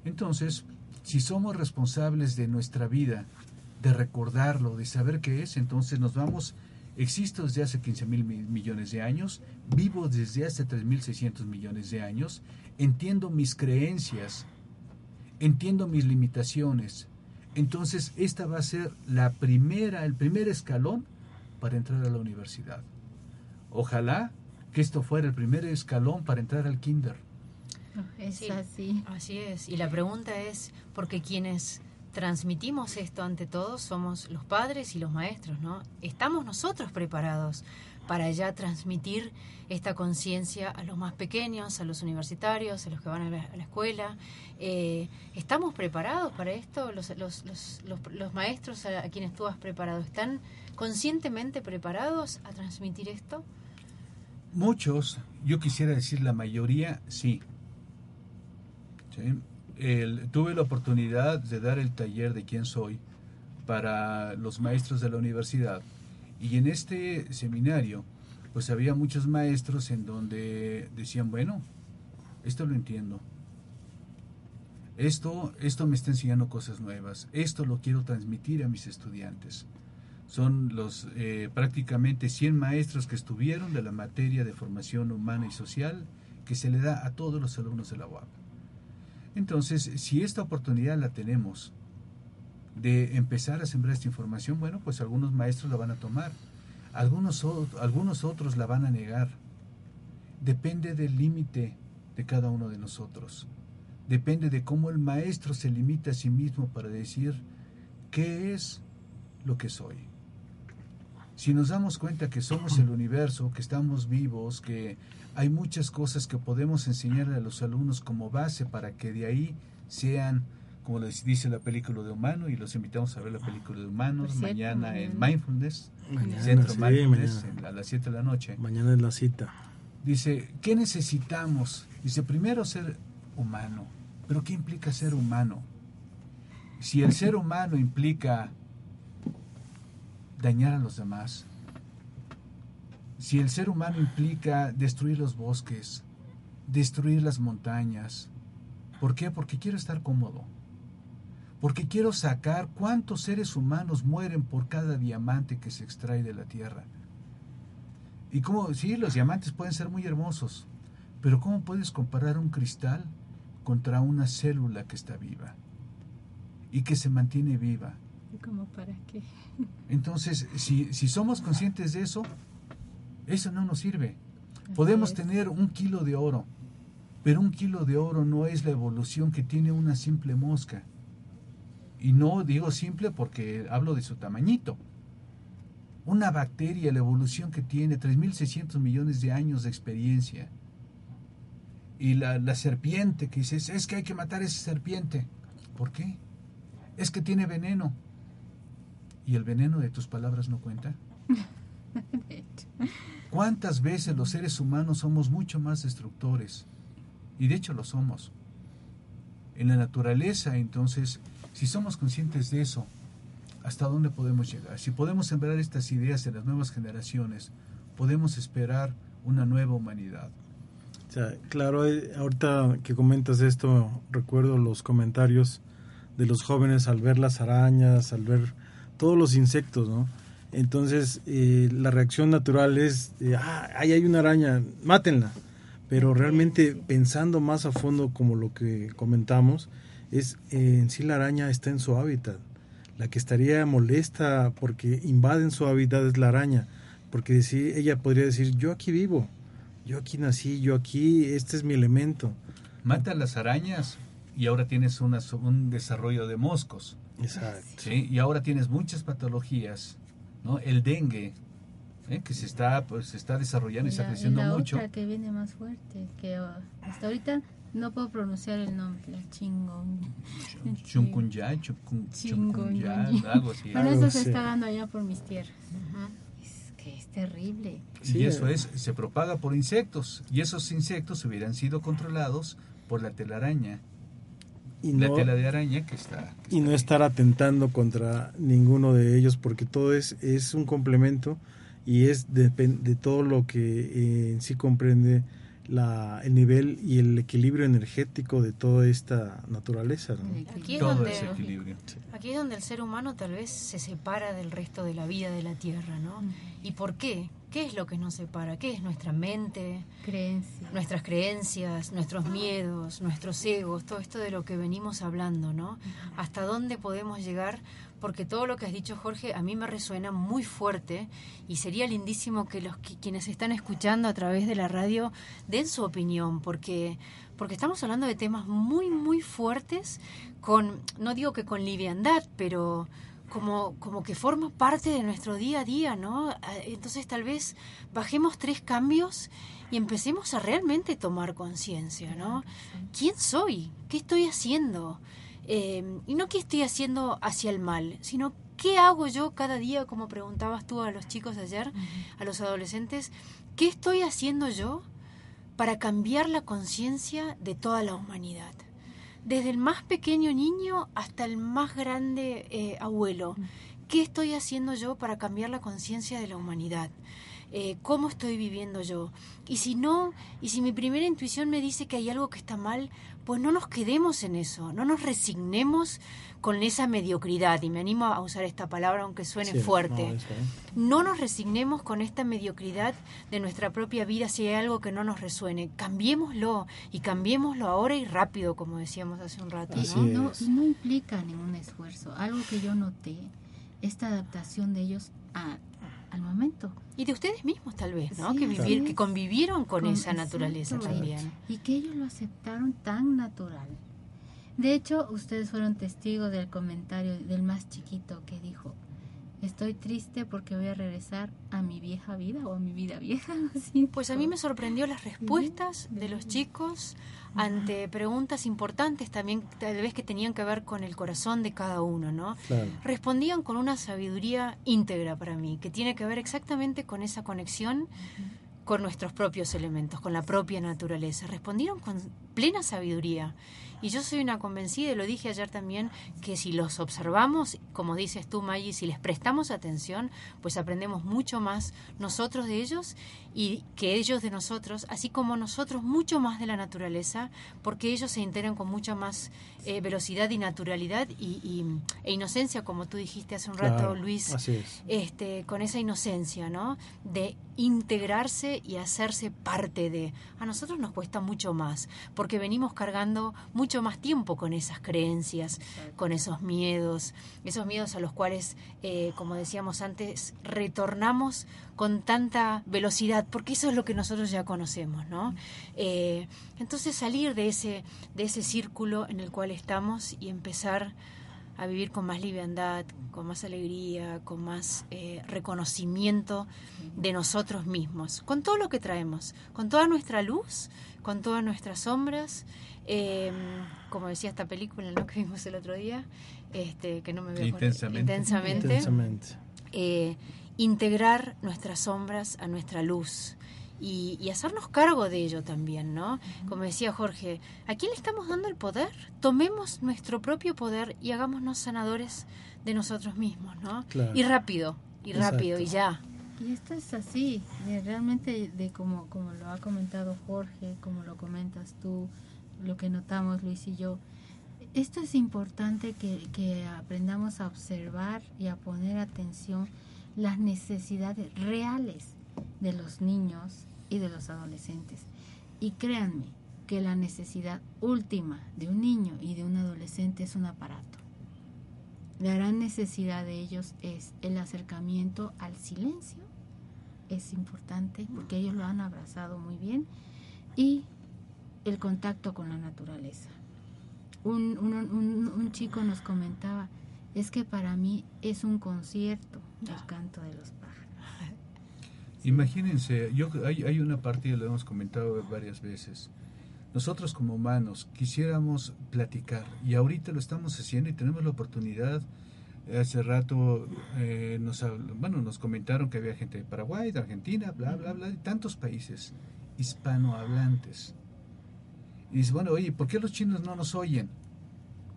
Entonces, si somos responsables de nuestra vida, de recordarlo, de saber qué es, entonces nos vamos, existo desde hace 15 mil millones de años, vivo desde hace 3.600 millones de años, entiendo mis creencias, entiendo mis limitaciones, entonces, esta va a ser la primera, el primer escalón para entrar a la universidad. Ojalá que esto fuera el primer escalón para entrar al kinder. Es así. Así es. Y la pregunta es, porque quienes transmitimos esto ante todos somos los padres y los maestros, ¿no? ¿Estamos nosotros preparados para ya transmitir esta conciencia a los más pequeños, a los universitarios, a los que van a la, escuela. Eh, ¿Estamos preparados para esto? ¿Los, los, los, los, maestros a, quienes tú has preparado están conscientemente preparados a transmitir esto? Muchos, yo quisiera decir la mayoría, sí. tuve la oportunidad de dar el taller de quién soy para los maestros de la universidad y en este seminario, pues había muchos maestros en donde decían, bueno, esto lo entiendo. Esto, esto me está enseñando cosas nuevas. Esto lo quiero transmitir a mis estudiantes. Son los eh, prácticamente 100 maestros que estuvieron de la materia de formación humana y social que se le da a todos los alumnos de la UAP. Entonces, si esta oportunidad la tenemos de empezar a sembrar esta información, bueno, pues algunos maestros la van a tomar, algunos, algunos otros la van a negar. Depende del límite de cada uno de nosotros. Depende de cómo el maestro se limita a sí mismo para decir qué es lo que soy. Si nos damos cuenta que somos el universo, que estamos vivos, que hay muchas cosas que podemos enseñarle a los alumnos como base para que de ahí sean como les dice la película de Humano, y los invitamos a ver la película de Humanos mañana en Mindfulness, Centro Mindfulness, a las 7 de la noche. Mañana es la cita. Dice, ¿qué necesitamos? Dice, primero ser humano. ¿Pero qué implica ser humano? Si el ser humano implica dañar a los demás, si el ser humano implica destruir los bosques, destruir las montañas, ¿por qué? Porque quiero estar cómodo porque quiero sacar cuántos seres humanos mueren por cada diamante que se extrae de la tierra. Y cómo, sí, los diamantes pueden ser muy hermosos, pero ¿cómo puedes comparar un cristal contra una célula que está viva y que se mantiene viva? ¿Y cómo para qué? (laughs) Entonces, si, si somos conscientes de eso, eso no nos sirve. Podemos tener un kilo de oro, pero un kilo de oro no es la evolución que tiene una simple mosca. Y no digo simple porque hablo de su tamañito. una bacteria, la evolución que tiene, 3.600 millones de años de experiencia. Y la, la serpiente que dices, es que hay que matar a esa serpiente. ¿Por qué? Es que tiene veneno. ¿Y el veneno de tus palabras no cuenta? (laughs) ¿Cuántas veces los seres humanos somos mucho más destructores? Y de hecho lo somos. En la naturaleza, entonces, si somos conscientes de eso, ¿hasta dónde podemos llegar? Si podemos sembrar estas ideas en las nuevas generaciones, podemos esperar una nueva humanidad. O sea, claro, eh, ahorita que comentas esto, recuerdo los comentarios de los jóvenes al ver las arañas, al ver todos los insectos, ¿no? Entonces, eh, la reacción natural es, ah, ahí hay una araña, mátenla. Pero realmente pensando más a fondo como lo que comentamos, es eh, en sí la araña está en su hábitat. La que estaría molesta porque invaden su hábitat es la araña. Porque sí, ella podría decir, yo aquí vivo, yo aquí nací, yo aquí, este es mi elemento. Mata las arañas y ahora tienes una, un desarrollo de moscos. Exacto. ¿sí? Y ahora tienes muchas patologías ¿no? El dengue, ¿eh? que se está, pues, se está desarrollando y, está creciendo y la mucho. Otra que viene más fuerte, que oh, hasta ahorita no puedo pronunciar el nombre, la chingón. Chuncunyá, algo así. Bueno, eso se está dando allá por mis tierras. Es que es terrible. y eso es, se propaga por insectos. Y esos insectos hubieran sido controlados por la telaraña y la tela de araña que está, y no estar atentando contra ninguno de ellos porque todo es es un complemento y es de, de todo lo que eh, en sí comprende la, el nivel y el equilibrio energético de toda esta naturaleza. Aquí, es donde, aquí es donde el ser humano tal vez se separa del resto de la vida de la Tierra, ¿no? ¿Y por qué? ¿Qué es lo que nos separa? ¿Qué es nuestra mente? Creencias. Nuestras creencias, nuestros miedos, nuestros egos, todo esto de lo que venimos hablando, ¿no? ¿Hasta dónde podemos llegar? Porque todo lo que has dicho, Jorge, a mí me resuena muy fuerte y sería lindísimo que los quienes están escuchando a través de la radio den su opinión, porque porque estamos hablando de temas muy muy fuertes con no digo que con liviandad, pero como, como que forma parte de nuestro día a día, ¿no? Ah, entonces tal vez bajemos tres cambios y empecemos a realmente tomar conciencia, ¿no? ¿Quién soy? ¿Qué estoy haciendo? Eh, y no qué estoy haciendo hacia el mal, sino qué hago yo cada día, como preguntabas tú a los chicos ayer, a los adolescentes, ¿qué estoy haciendo yo para cambiar la conciencia de toda la humanidad? Desde el más pequeño niño hasta el más grande eh, abuelo. ¿Qué estoy haciendo yo para cambiar la conciencia de la humanidad? Eh, ¿Cómo estoy viviendo yo? Y si no, y si mi primera intuición me dice que hay algo que está mal, pues no nos quedemos en eso, no nos resignemos con esa mediocridad, y me animo a usar esta palabra aunque suene fuerte. No, nos resignemos con esta mediocridad de nuestra propia vida si hay algo que no nos resuene. Cambiémoslo y cambiémoslo ahora y rápido, como decíamos hace un rato. ¿no? No, no implica ningún esfuerzo. Algo que yo noté, esta adaptación de ellos a, al momento. Y de ustedes mismos tal vez, ¿no? que, vivir, que convivieron con, esa naturaleza también. Y que ellos lo aceptaron tan natural. De hecho, ustedes fueron testigos del comentario del más chiquito que dijo, estoy triste porque voy a regresar a mi vieja vida o a mi vida vieja. (laughs) Pues a mí me sorprendió las respuestas de los chicos ante preguntas importantes también, tal vez que tenían que ver con el corazón de cada uno, ¿no? Respondían con una sabiduría íntegra para mí, que tiene que ver exactamente con esa conexión con nuestros propios elementos, con la propia naturaleza. Respondieron con plena sabiduría. Y yo soy una convencida, y lo dije ayer también, que si los observamos, como dices tú, Maggie, si les prestamos atención, pues aprendemos mucho más nosotros de ellos y que ellos de nosotros, así como nosotros mucho más de la naturaleza, porque ellos se integran con mucha más eh, velocidad y naturalidad y, e inocencia, como tú dijiste hace un rato, Luis, este, con esa inocencia, ¿no? De integrarse y hacerse parte de. A nosotros nos cuesta mucho más, porque venimos cargando mucho más tiempo con esas creencias, con esos miedos, esos miedos a los cuales, eh, como decíamos antes, retornamos con tanta velocidad, porque eso es lo que nosotros ya conocemos, ¿no? Eh, entonces salir de ese, de ese círculo en el cual estamos y empezar a vivir con más liviandad, con más alegría, con más eh, reconocimiento de nosotros mismos, con todo lo que traemos, con toda nuestra luz, con todas nuestras sombras, em, como decía esta película ¿no? (laughs) que vimos el otro día, este, que no me veo intensamente, intensamente, eh, integrar nuestras sombras a nuestra luz y, hacernos cargo de ello también, ¿no? Como decía Jorge, ¿a quién le estamos dando el poder? Tomemos nuestro propio poder y hagámonos sanadores de nosotros mismos, ¿no? Y rápido, y rápido, y ya. Y esto es así, realmente de como, como lo ha comentado Jorge, como lo comentas tú, lo que notamos Luis y yo, esto es importante que, que aprendamos a observar y a poner atención las necesidades reales de los niños y de los adolescentes. Y créanme que la necesidad última de un niño y de un adolescente es un aparato. La gran necesidad de ellos es el acercamiento al silencio. Es importante porque ellos lo han abrazado muy bien. Y el contacto con la naturaleza. Un, un chico nos comentaba, es que para mí es un concierto el canto de los (laughs) Imagínense, yo, hay, hay una partida, lo hemos comentado varias veces. Nosotros como humanos quisiéramos platicar y ahorita lo estamos haciendo y tenemos la oportunidad. Hace rato eh, nos, bueno, nos comentaron que había gente de Paraguay, de Argentina, bla, bla, bla, de tantos países hispanohablantes. Y dice, bueno, oye, ¿por qué los chinos no nos oyen?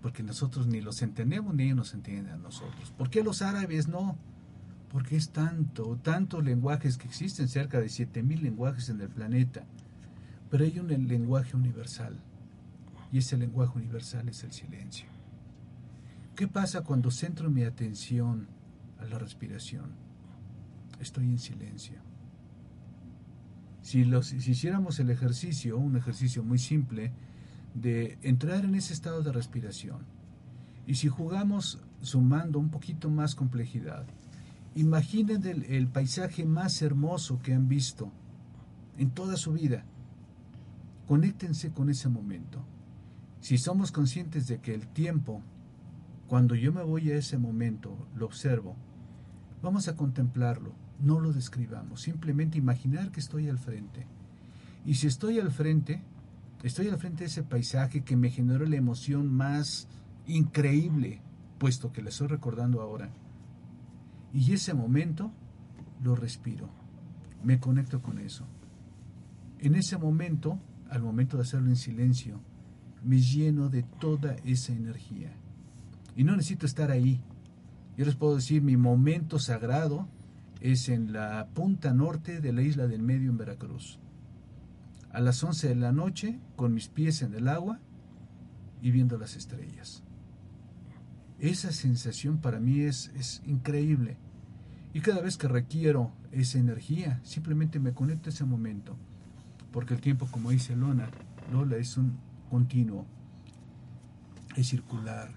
Porque nosotros ni los entendemos ni ellos nos entienden a nosotros. ¿Por qué los árabes no? porque es tanto, tantos lenguajes que existen, cerca de 7000 lenguajes en el planeta, pero hay un lenguaje universal, y ese lenguaje universal es el silencio. ¿Qué pasa cuando centro mi atención a la respiración? Estoy en silencio. Si, hiciéramos el ejercicio, un ejercicio muy simple, de entrar en ese estado de respiración, y si jugamos sumando un poquito más complejidad, Imaginen el, paisaje más hermoso que han visto en toda su vida. Conéctense con ese momento. Si somos conscientes de que el tiempo, cuando yo me voy a ese momento, lo observo, vamos a contemplarlo, no lo describamos, simplemente imaginar que estoy al frente. Y si estoy al frente, estoy al frente de ese paisaje que me generó la emoción más increíble, puesto que le estoy recordando ahora y ese momento lo respiro, me conecto con eso. En ese momento, al momento de hacerlo en silencio, me lleno de toda esa energía. Y no necesito estar ahí. Yo les puedo decir, mi momento sagrado es en la punta norte de la isla del Medio en Veracruz. A las 11 de la noche, con mis pies en el agua y viendo las estrellas. Esa sensación para mí es, es increíble. Y cada vez que requiero esa energía, simplemente me conecto a ese momento. Porque el tiempo, como dice Lola, Lola es un continuo, es circular,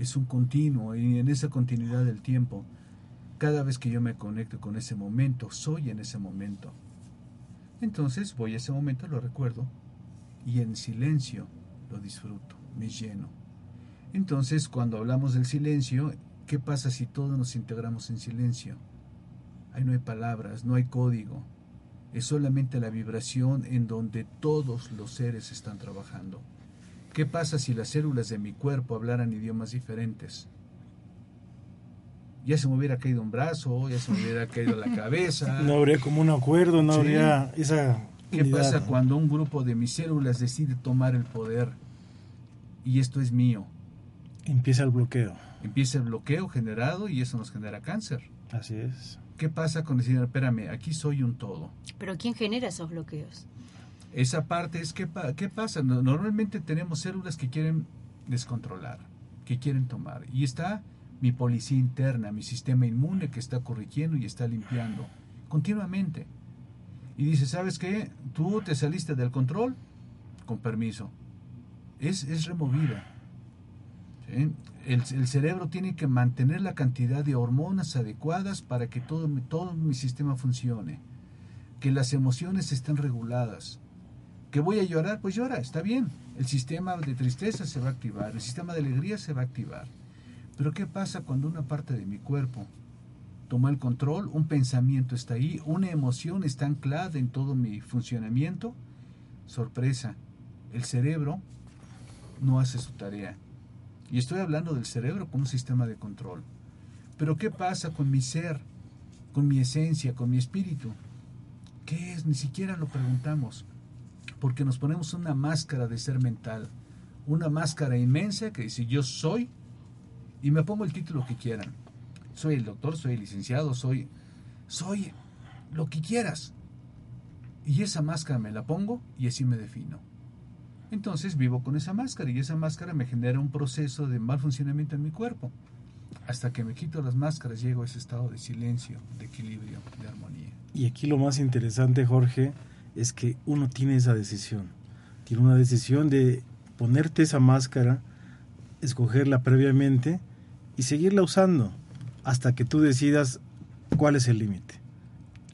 es un continuo. Y en esa continuidad del tiempo, cada vez que yo me conecto con ese momento, soy en ese momento. Entonces voy a ese momento, lo recuerdo, y en silencio lo disfruto, me lleno. Entonces, cuando hablamos del silencio, ¿qué pasa si todos nos integramos en silencio? Ahí no hay palabras, no hay código. Es solamente la vibración en donde todos los seres están trabajando. ¿Qué pasa si las células de mi cuerpo hablaran idiomas diferentes? Ya se me hubiera caído un brazo, ya se me hubiera caído la cabeza. (laughs) No habría como un acuerdo, no habría esa... ¿Qué pasa cuando un grupo de mis células decide tomar el poder? Y esto es mío Empieza el bloqueo. Empieza el bloqueo generado y eso nos genera cáncer. Así es. ¿Qué pasa con decir, espérame, aquí soy un todo? Pero ¿quién genera esos bloqueos? Esa parte es, ¿qué, qué pasa? Normalmente tenemos células que quieren descontrolar, que quieren tomar. Y está mi policía interna, mi sistema inmune que está corrigiendo y está limpiando continuamente. Y dice, ¿sabes qué? Tú te saliste del control, con permiso. Es, es removida el, cerebro tiene que mantener la cantidad de hormonas adecuadas para que todo, todo mi sistema funcione, que las emociones estén reguladas. ¿Que voy a llorar? Pues llora, está bien. El sistema de tristeza se va a activar, el sistema de alegría se va a activar. Pero ¿qué pasa cuando una parte de mi cuerpo toma el control? Un pensamiento está ahí, una emoción está anclada en todo mi funcionamiento. Sorpresa, el cerebro no hace su tarea. Y estoy hablando del cerebro como un sistema de control. Pero ¿qué pasa con mi ser, con mi esencia, con mi espíritu? ¿Qué es? Ni siquiera lo preguntamos. Porque nos ponemos una máscara de ser mental. Una máscara inmensa que dice yo soy y me pongo el título que quieran. Soy el doctor, soy el licenciado, soy soy lo que quieras. Y esa máscara me la pongo y así me defino. Entonces vivo con esa máscara y esa máscara me genera un proceso de mal funcionamiento en mi cuerpo. Hasta que me quito las máscaras llego a ese estado de silencio, de equilibrio, de armonía. Y aquí lo más interesante, Jorge, es que uno tiene esa decisión. Tiene una decisión de ponerte esa máscara, escogerla previamente y seguirla usando hasta que tú decidas cuál es el límite.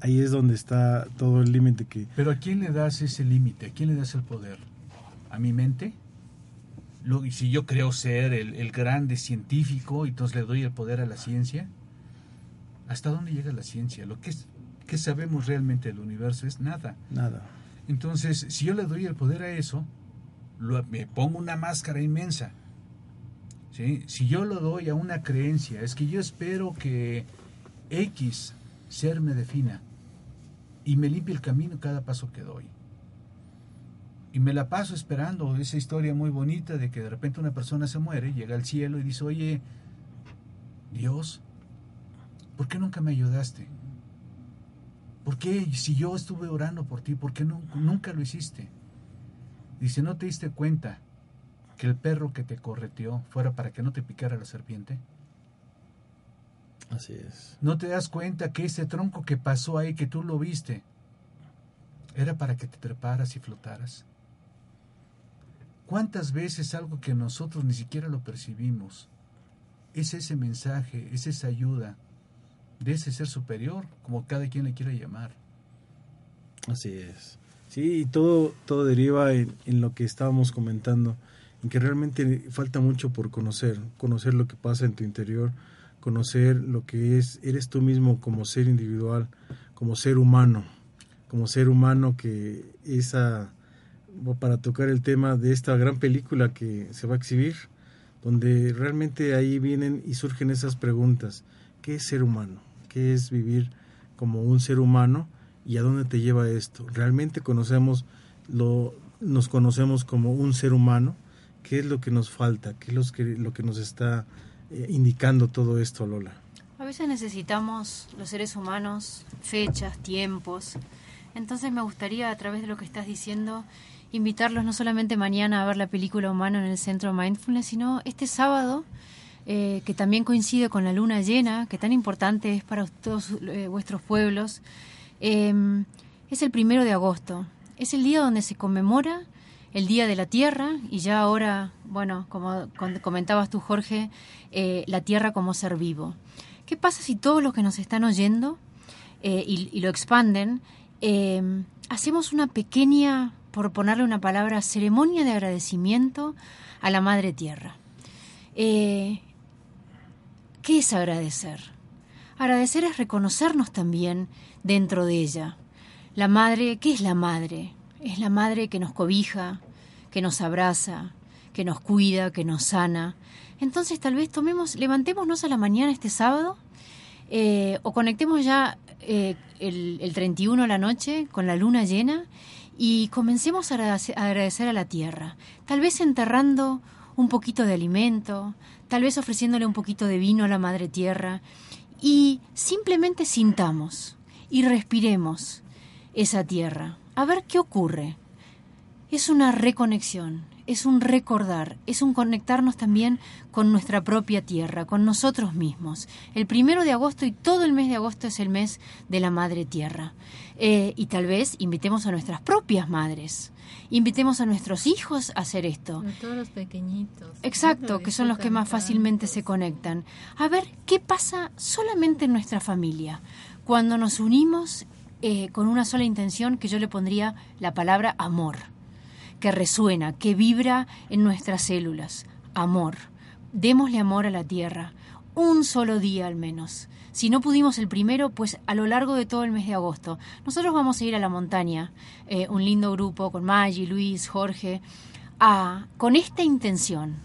Ahí es donde está todo el límite que... Pero ¿a quién le das ese límite? ¿A quién le das el poder? ¿A mi mente? si yo creo ser el, el grande científico, y entonces le doy el poder a la ciencia. ¿Hasta dónde llega la ciencia? Lo que, es, que sabemos realmente del universo es nada. Nada. Entonces, si yo le doy el poder a eso, lo, me pongo una máscara inmensa si yo lo doy a una creencia, es que yo espero que X ser me defina y me limpie el camino cada paso que doy. Y me la paso esperando esa historia muy bonita de que de repente una persona se muere, llega al cielo y dice, oye, Dios, ¿por qué nunca me ayudaste? ¿Por qué si yo estuve orando por ti, por qué nunca lo hiciste? Dice, ¿no te diste cuenta que el perro que te correteó fuera para que no te picara la serpiente? Así es. ¿No te das cuenta que ese tronco que pasó ahí, que tú lo viste, era para que te treparas y flotaras? ¿Cuántas veces algo que nosotros ni siquiera lo percibimos es ese mensaje, es esa ayuda de ese ser superior, como cada quien le quiera llamar? Así es. Sí, y todo, todo deriva en, en lo que estábamos comentando que realmente falta mucho por conocer, conocer lo que pasa en tu interior, conocer lo que es, eres tú mismo como ser individual, como ser humano, como ser humano que esa, para tocar el tema de esta gran película que se va a exhibir, donde realmente ahí vienen y surgen esas preguntas, ¿qué es ser humano? ¿Qué es vivir como un ser humano? ¿Y a dónde te lleva esto? ¿Realmente conocemos lo, nos conocemos como un ser humano? ¿Qué es lo que nos falta? ¿Qué es lo que, nos está eh, indicando todo esto, Lola? A veces necesitamos, los seres humanos, fechas, tiempos. Entonces me gustaría, a través de lo que estás diciendo, invitarlos no solamente mañana a ver la película Humano en el Centro Mindfulness, sino este sábado, eh, que también coincide con la luna llena, que tan importante es para todos eh, vuestros pueblos. Em, es el primero de agosto. Es el día donde se conmemora el Día de la Tierra y ya ahora, bueno, como comentabas tú, Jorge, eh, la Tierra como ser vivo. ¿Qué pasa si todos los que nos están oyendo y, lo expanden, eh, hacemos una pequeña, por ponerle una palabra, ceremonia de agradecimiento a la Madre Tierra? ¿Qué es agradecer? Agradecer es reconocernos también dentro de ella. La madre, ¿qué es la madre? Es la madre que nos cobija, que nos abraza, que nos cuida, que nos sana. Entonces tal vez tomemos, levantémonos a la mañana este sábado eh, o conectemos ya eh, el, el 31 a la noche con la luna llena y comencemos a agradecer a la tierra. Tal vez enterrando un poquito de alimento, tal vez ofreciéndole un poquito de vino a la madre tierra y simplemente sintamos y respiremos esa tierra. A ver qué ocurre es una reconexión, es un recordar, es un conectarnos también con nuestra propia tierra, con nosotros mismos. El primero de agosto y todo el mes de agosto es el mes de la Madre Tierra. Eh, y tal vez invitemos a nuestras propias madres, invitemos a nuestros hijos a hacer esto. A todos los pequeñitos. Exacto, que son los que más fácilmente se conectan. A ver qué pasa solamente en nuestra familia. Cuando nos unimos eh, con una sola intención que yo le pondría la palabra amor que resuena, que vibra en nuestras células. Amor. démosle amor a la tierra, un solo día al menos. Si no pudimos el primero, pues a lo largo de todo el mes de agosto. Nosotros vamos a ir a la montaña, eh, un lindo grupo con Maggi, Luis, Jorge, a, con esta intención,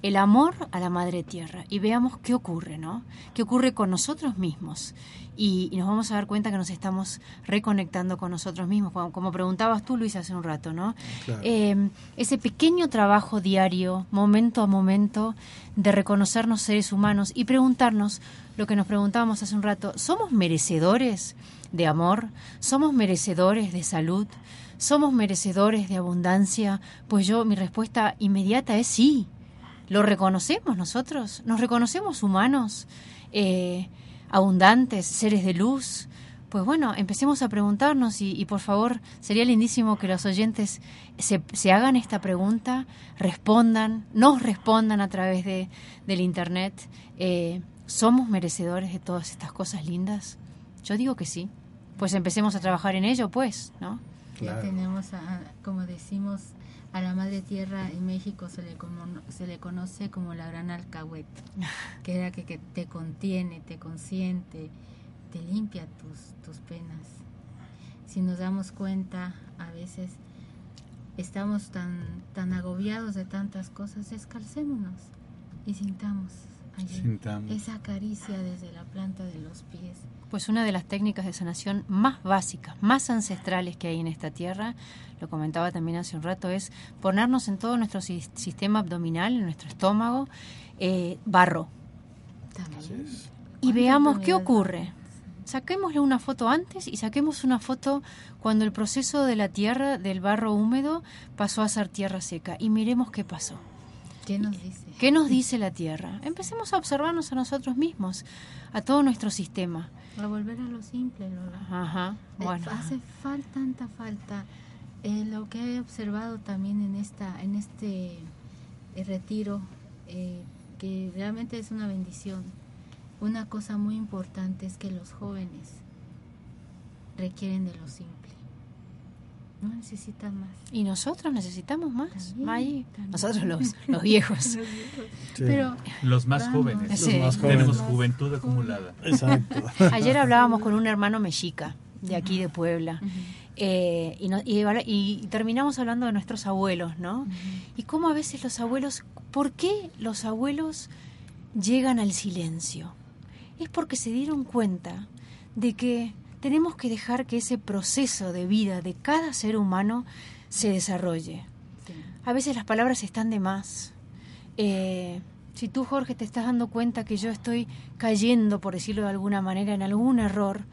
el amor a la madre tierra y veamos qué ocurre, ¿no? ¿Qué ocurre con nosotros mismos? Y, nos vamos a dar cuenta que nos estamos reconectando con nosotros mismos, como, preguntabas tú, Luis, hace un rato, ¿no? Em, ese pequeño trabajo diario, momento a momento, de reconocernos seres humanos y preguntarnos lo que nos preguntábamos hace un rato, ¿somos merecedores de amor? ¿Somos merecedores de salud? ¿Somos merecedores de abundancia? Pues yo, mi respuesta inmediata es sí. ¿Lo reconocemos nosotros? ¿Nos reconocemos humanos, eh, abundantes, seres de luz? Pues bueno, empecemos a preguntarnos y, por favor sería lindísimo que los oyentes se, se, hagan esta pregunta, respondan, nos respondan a través de, del Internet. Eh, ¿Somos merecedores de todas estas cosas lindas? Yo digo que sí. Pues empecemos a trabajar en ello, pues, ¿no? Ya tenemos, como decimos, a la madre tierra en México se le, se le conoce como la gran alcahuete, (laughs) que era que, que, te contiene, te consiente, te limpia tus, tus penas. Si nos damos cuenta, a veces estamos tan, tan agobiados de tantas cosas, descalcémonos y sintamos, sintamos esa caricia desde la planta de los pies. Pues una de las técnicas de sanación más básicas, más ancestrales que hay en esta tierra, lo comentaba también hace un rato, es ponernos en todo nuestro sistema abdominal, en nuestro estómago, eh, barro. Y veamos qué ocurre. Saquémosle una foto antes y saquemos una foto cuando el proceso de la tierra, del barro húmedo, pasó a ser tierra seca. Y miremos qué pasó. ¿Qué nos dice? ¿Qué nos dice la tierra? Empecemos a observarnos a nosotros mismos, a todo nuestro sistema. A volver a lo simple, Lola. Ajá, eh, bueno. hace falta, tanta falta. Eh, lo que he observado también en, esta, en este eh, retiro, que realmente es una bendición, una cosa muy importante es que los jóvenes requieren de lo simple. No necesitan más. Y nosotros necesitamos más, Nosotros los, (laughs) los viejos. Pero los más, jóvenes. Tenemos juventud acumulada. Exacto. (laughs) Ayer hablábamos con un hermano mexica de aquí de Puebla. Eh, y, y, terminamos hablando de nuestros abuelos, ¿no? Y cómo a veces los abuelos, ¿por qué los abuelos llegan al silencio? Es porque se dieron cuenta de que tenemos que dejar que ese proceso de vida de cada ser humano se desarrolle. A veces las palabras están de más. Eh, si tú, Jorge, te estás dando cuenta que yo estoy cayendo, por decirlo de alguna manera, en algún error,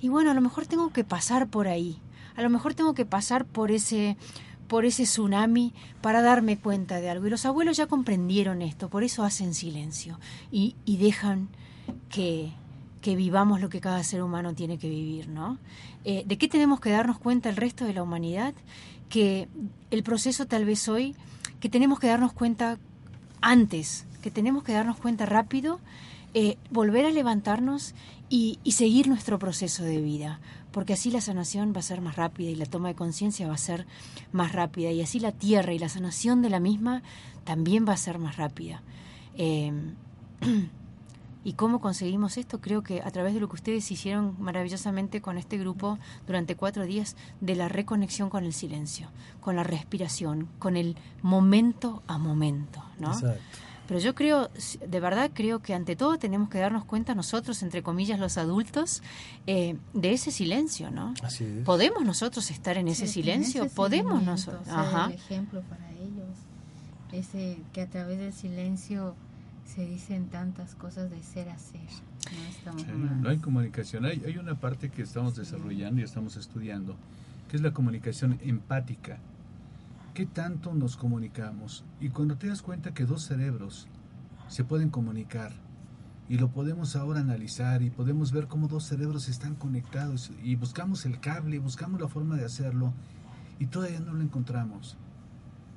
y bueno, a lo mejor tengo que pasar por ahí, a lo mejor tengo que pasar por ese por ese tsunami para darme cuenta de algo. Y los abuelos ya comprendieron esto, por eso hacen silencio y, y dejan que, que vivamos lo que cada ser humano tiene que vivir, ¿no? Eh, ¿De qué tenemos que darnos cuenta el resto de la humanidad? Que el proceso tal vez hoy, que tenemos que darnos cuenta antes, que tenemos que darnos cuenta rápido, eh, volver a levantarnos y, seguir nuestro proceso de vida, porque así la sanación va a ser más rápida y la toma de conciencia va a ser más rápida y así la tierra y la sanación de la misma también va a ser más rápida. Eh, (clears throat) ¿Y cómo conseguimos esto? Creo que a través de lo que ustedes hicieron maravillosamente con este grupo durante cuatro días, de la reconexión con el silencio, con la respiración, con el momento a momento, ¿no? Exacto. Pero yo creo, de verdad creo que ante todo tenemos que darnos cuenta nosotros, entre comillas, los adultos, eh, de ese silencio, ¿no? Así es. ¿Podemos nosotros estar en ese silencio? ¿Podemos nosotros? Ajá. El ejemplo para ellos, ese que a través del silencio se dicen tantas cosas de ser a ser. No, hay comunicación. Hay, hay una parte que estamos desarrollando y estamos estudiando, que es la comunicación empática. ¿Qué tanto nos comunicamos? Y cuando te das cuenta que dos cerebros se pueden comunicar, y lo podemos ahora analizar y podemos ver cómo dos cerebros están conectados y buscamos el cable, buscamos la forma de hacerlo y todavía no lo encontramos.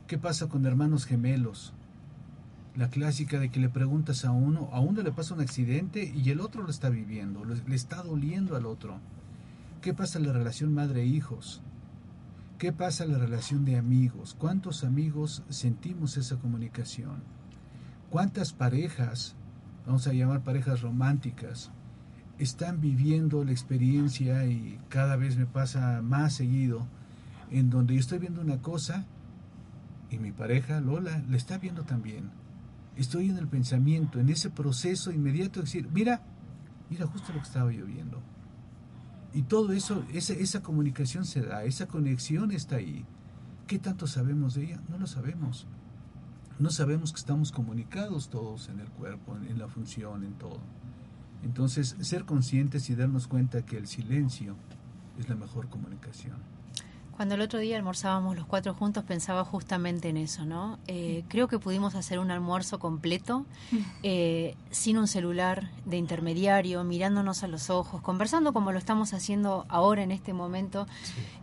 ¿Qué pasa con hermanos gemelos? La clásica de que le preguntas a uno, a uno le pasa un accidente y el otro lo está viviendo, le está doliendo al otro. ¿Qué pasa en la relación madre-hijos? ¿Qué pasa en la relación de amigos? ¿Cuántos amigos sentimos esa comunicación? ¿Cuántas parejas, vamos a llamar parejas románticas, están viviendo la experiencia y cada vez me pasa más seguido, en donde yo estoy viendo una cosa y mi pareja, Lola, la está viendo también. Estoy en el pensamiento, en ese proceso inmediato de decir, mira, mira justo lo que estaba yo viendo. Y todo eso, esa, esa comunicación se da, esa conexión está ahí. ¿Qué tanto sabemos de ella? No lo sabemos. No sabemos que estamos comunicados todos en el cuerpo, en la función, en todo. Entonces, ser conscientes y darnos cuenta que el silencio es la mejor comunicación. Cuando el otro día almorzábamos los cuatro juntos pensaba justamente en eso, ¿no? Eh, creo que pudimos hacer un almuerzo completo, eh, sin un celular de intermediario, mirándonos a los ojos, conversando como lo estamos haciendo ahora en este momento,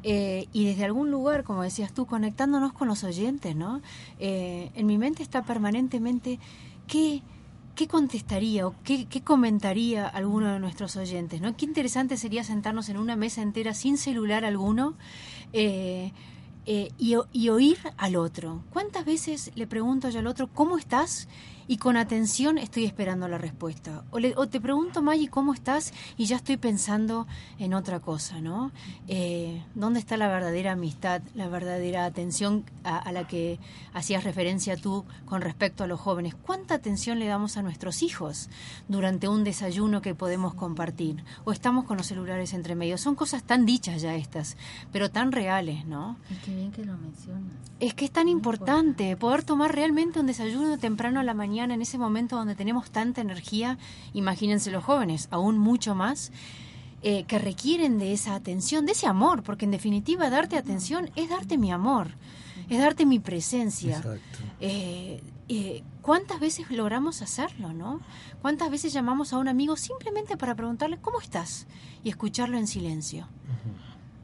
eh, y desde algún lugar, como decías tú, conectándonos con los oyentes, ¿no? en mi mente está permanentemente qué ¿qué contestaría o qué, comentaría alguno de nuestros oyentes? ¿no? Qué interesante sería sentarnos en una mesa entera sin celular alguno eh, eh, y, y, oír al otro. ¿Cuántas veces le pregunto yo al otro, ¿cómo estás? Y con atención estoy esperando la respuesta. O, te pregunto, Maggie, ¿cómo estás? Y ya estoy pensando en otra cosa, ¿no? Eh, ¿Dónde está la verdadera amistad, la verdadera atención a, la que hacías referencia tú con respecto a los jóvenes? ¿Cuánta atención le damos a nuestros hijos durante un desayuno que podemos compartir? ¿O estamos con los celulares entre medio? Son cosas tan dichas ya estas, pero tan reales, ¿no? Y qué bien que lo mencionas. Es que es tan importante poder tomar realmente un desayuno temprano a la mañana en ese momento donde tenemos tanta energía, imagínense los jóvenes, aún mucho más, eh, que requieren de esa atención, de ese amor, porque en definitiva darte atención es darte mi amor, es darte mi presencia. Eh, eh, ¿Cuántas veces logramos hacerlo, no? ¿Cuántas veces llamamos a un amigo simplemente para preguntarle cómo estás y escucharlo en silencio?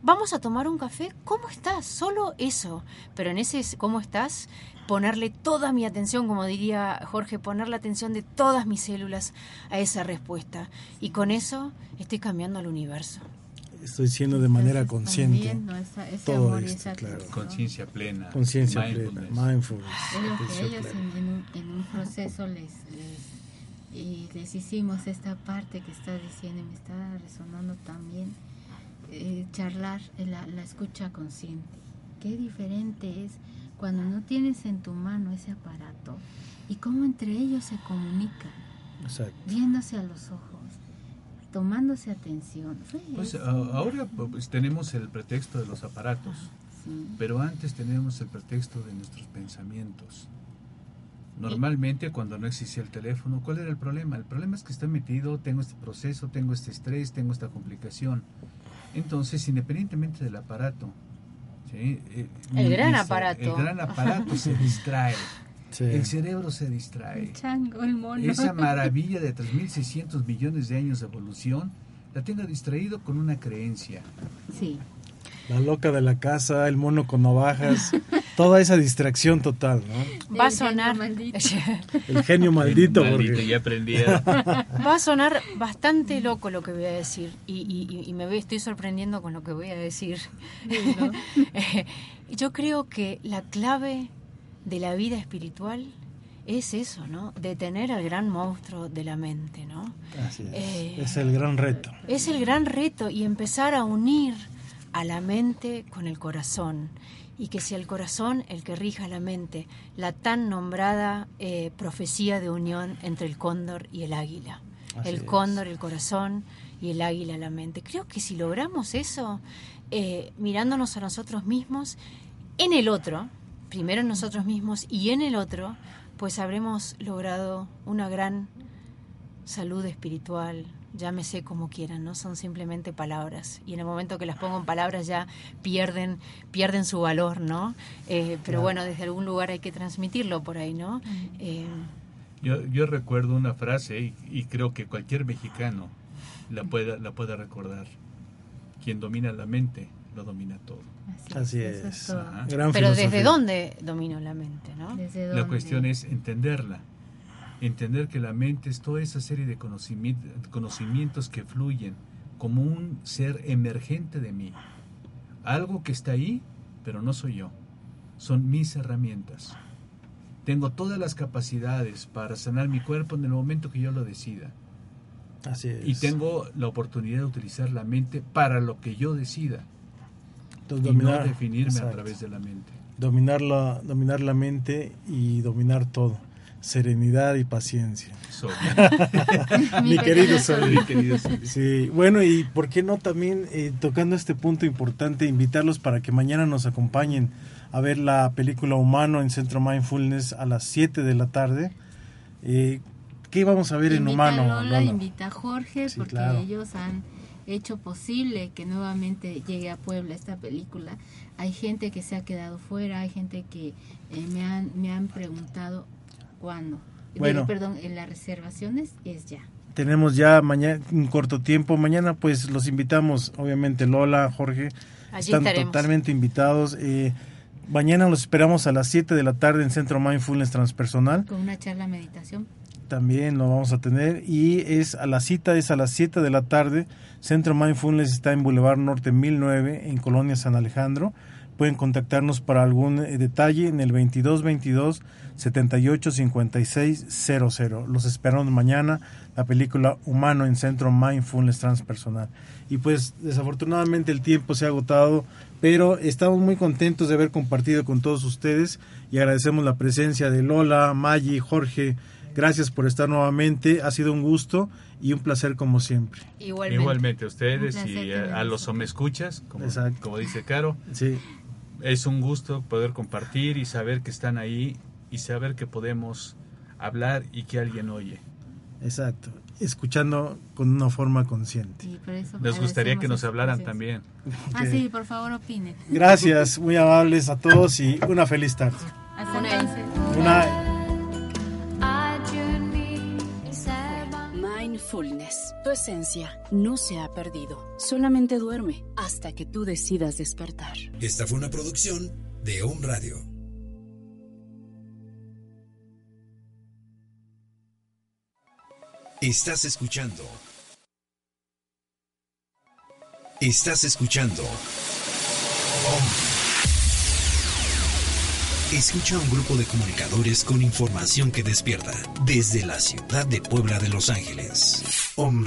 Vamos a tomar un café, ¿cómo estás? Solo eso. Pero en ese cómo estás ponerle toda mi atención, como diría Jorge, poner la atención de todas mis células a esa respuesta. Y con eso estoy cambiando el universo. Estoy siendo de manera consciente. todo esto, Conciencia plena. Conciencia plena. Mindfulness. Es lo que ellos en, un, proceso les, y les hicimos esta parte que está diciendo y me está resonando también. Eh, charlar, la, la escucha consciente. Qué diferente es cuando no tienes en tu mano ese aparato y cómo entre ellos se comunican, viéndose a los ojos, tomándose atención. Pues ahora pues, tenemos el pretexto de los aparatos, pero antes teníamos el pretexto de nuestros pensamientos. Normalmente cuando no existía el teléfono, ¿cuál era el problema? El problema es que está metido, tengo este proceso, tengo este estrés, tengo esta complicación. Entonces, independientemente del aparato, eh, el gran aparato. El gran (laughs) aparato se distrae. El cerebro se distrae. El chango, el mono. Esa (laughs) maravilla de 3.600 millones de años de evolución la tengo distraído con una creencia. Sí. La loca de la casa, el mono con navajas, (laughs) toda esa distracción total, ¿no? Va a sonar. (laughs) El genio maldito. ya aprendí. (laughs) Va a sonar bastante loco lo que voy a decir y, y, me estoy sorprendiendo con lo que voy a decir. Yo creo que la clave de la vida espiritual es eso, ¿no? Detener al gran monstruo de la mente, ¿no? Así es. Eh, es el gran reto. Es el gran reto y empezar a unir a la mente con el corazón y que sea el corazón el que rija la mente, la tan nombrada eh, profecía de unión entre el cóndor y el águila. el cóndor, el corazón y el águila, la mente. Creo que si logramos eso, eh, mirándonos a nosotros mismos, en el otro, primero en nosotros mismos y en el otro, pues habremos logrado una gran salud espiritual, llámese como quieran, no son simplemente palabras. Y en el momento que las pongo en palabras ya pierden, pierden su valor, ¿no? Eh, pero bueno, desde algún lugar hay que transmitirlo por ahí, ¿no? Eh, yo, yo recuerdo una frase y, creo que cualquier mexicano la puede, la puede recordar. Quien domina la mente, lo domina todo. Así, es. Pero ¿desde dónde domino la mente? ¿no? La cuestión es entenderla entender que la mente es toda esa serie de conocimientos que fluyen como un ser emergente de mí. Algo que está ahí, pero no soy yo. Son mis herramientas. tengo todas las capacidades para sanar mi cuerpo en el momento que yo lo decida. Así es. Y tengo la oportunidad de utilizar la mente para lo que yo decida. y no definirme a través de la mente. Dominar la, dominar la mente y dominar todo serenidad y paciencia. (laughs) Mi querido Sol. Sí, bueno, y por qué no también eh, tocando este punto importante, invitarlos para que mañana nos acompañen a ver la película Humano en Centro Mindfulness a las 7 de la tarde. Eh, ¿Qué vamos a ver en Humano? Lola, invita a Jorge, porque ellos han hecho posible que nuevamente llegue a Puebla esta película. Hay gente que se ha quedado fuera, hay gente que eh, me, han, me han preguntado cuándo. Bueno, perdón, en las reservaciones es ya. Tenemos ya mañana un corto tiempo. Mañana pues los invitamos, obviamente Lola, Jorge, están totalmente invitados. Eh, mañana los esperamos a las 7 de la tarde en Centro Mindfulness Transpersonal. Con una charla meditación. También lo vamos a tener y es a la cita es a las 7 de la tarde. Centro Mindfulness está en Boulevard Norte 1009 en Colonia San Alejandro. Pueden contactarnos para algún eh, detalle en el 2222 785600. Los esperamos mañana, la película Humano en Centro Mindfulness Transpersonal. Y pues desafortunadamente el tiempo se ha agotado, pero estamos muy contentos de haber compartido con todos ustedes y agradecemos la presencia de Lola, Maggi, Jorge. Gracias por estar nuevamente, ha sido un gusto y un placer como siempre. Igualmente, a ustedes y a, los me escuchas, como, como dice Caro. Sí es un gusto poder compartir y saber que están ahí y saber que podemos hablar y que alguien oye. Exacto, escuchando con una forma consciente. Nos gustaría que nos hablaran también. Ah, sí, por favor opinen. Gracias, muy amables a todos y una feliz tarde. Hasta entonces. Una... Mindfulness. Tu esencia no se ha perdido. Solamente duerme hasta que tú decidas despertar. Esta fue una producción de Home Radio. Estás escuchando. Estás escuchando. Escucha un grupo de comunicadores con información que despierta desde la ciudad de Puebla de Los Ángeles.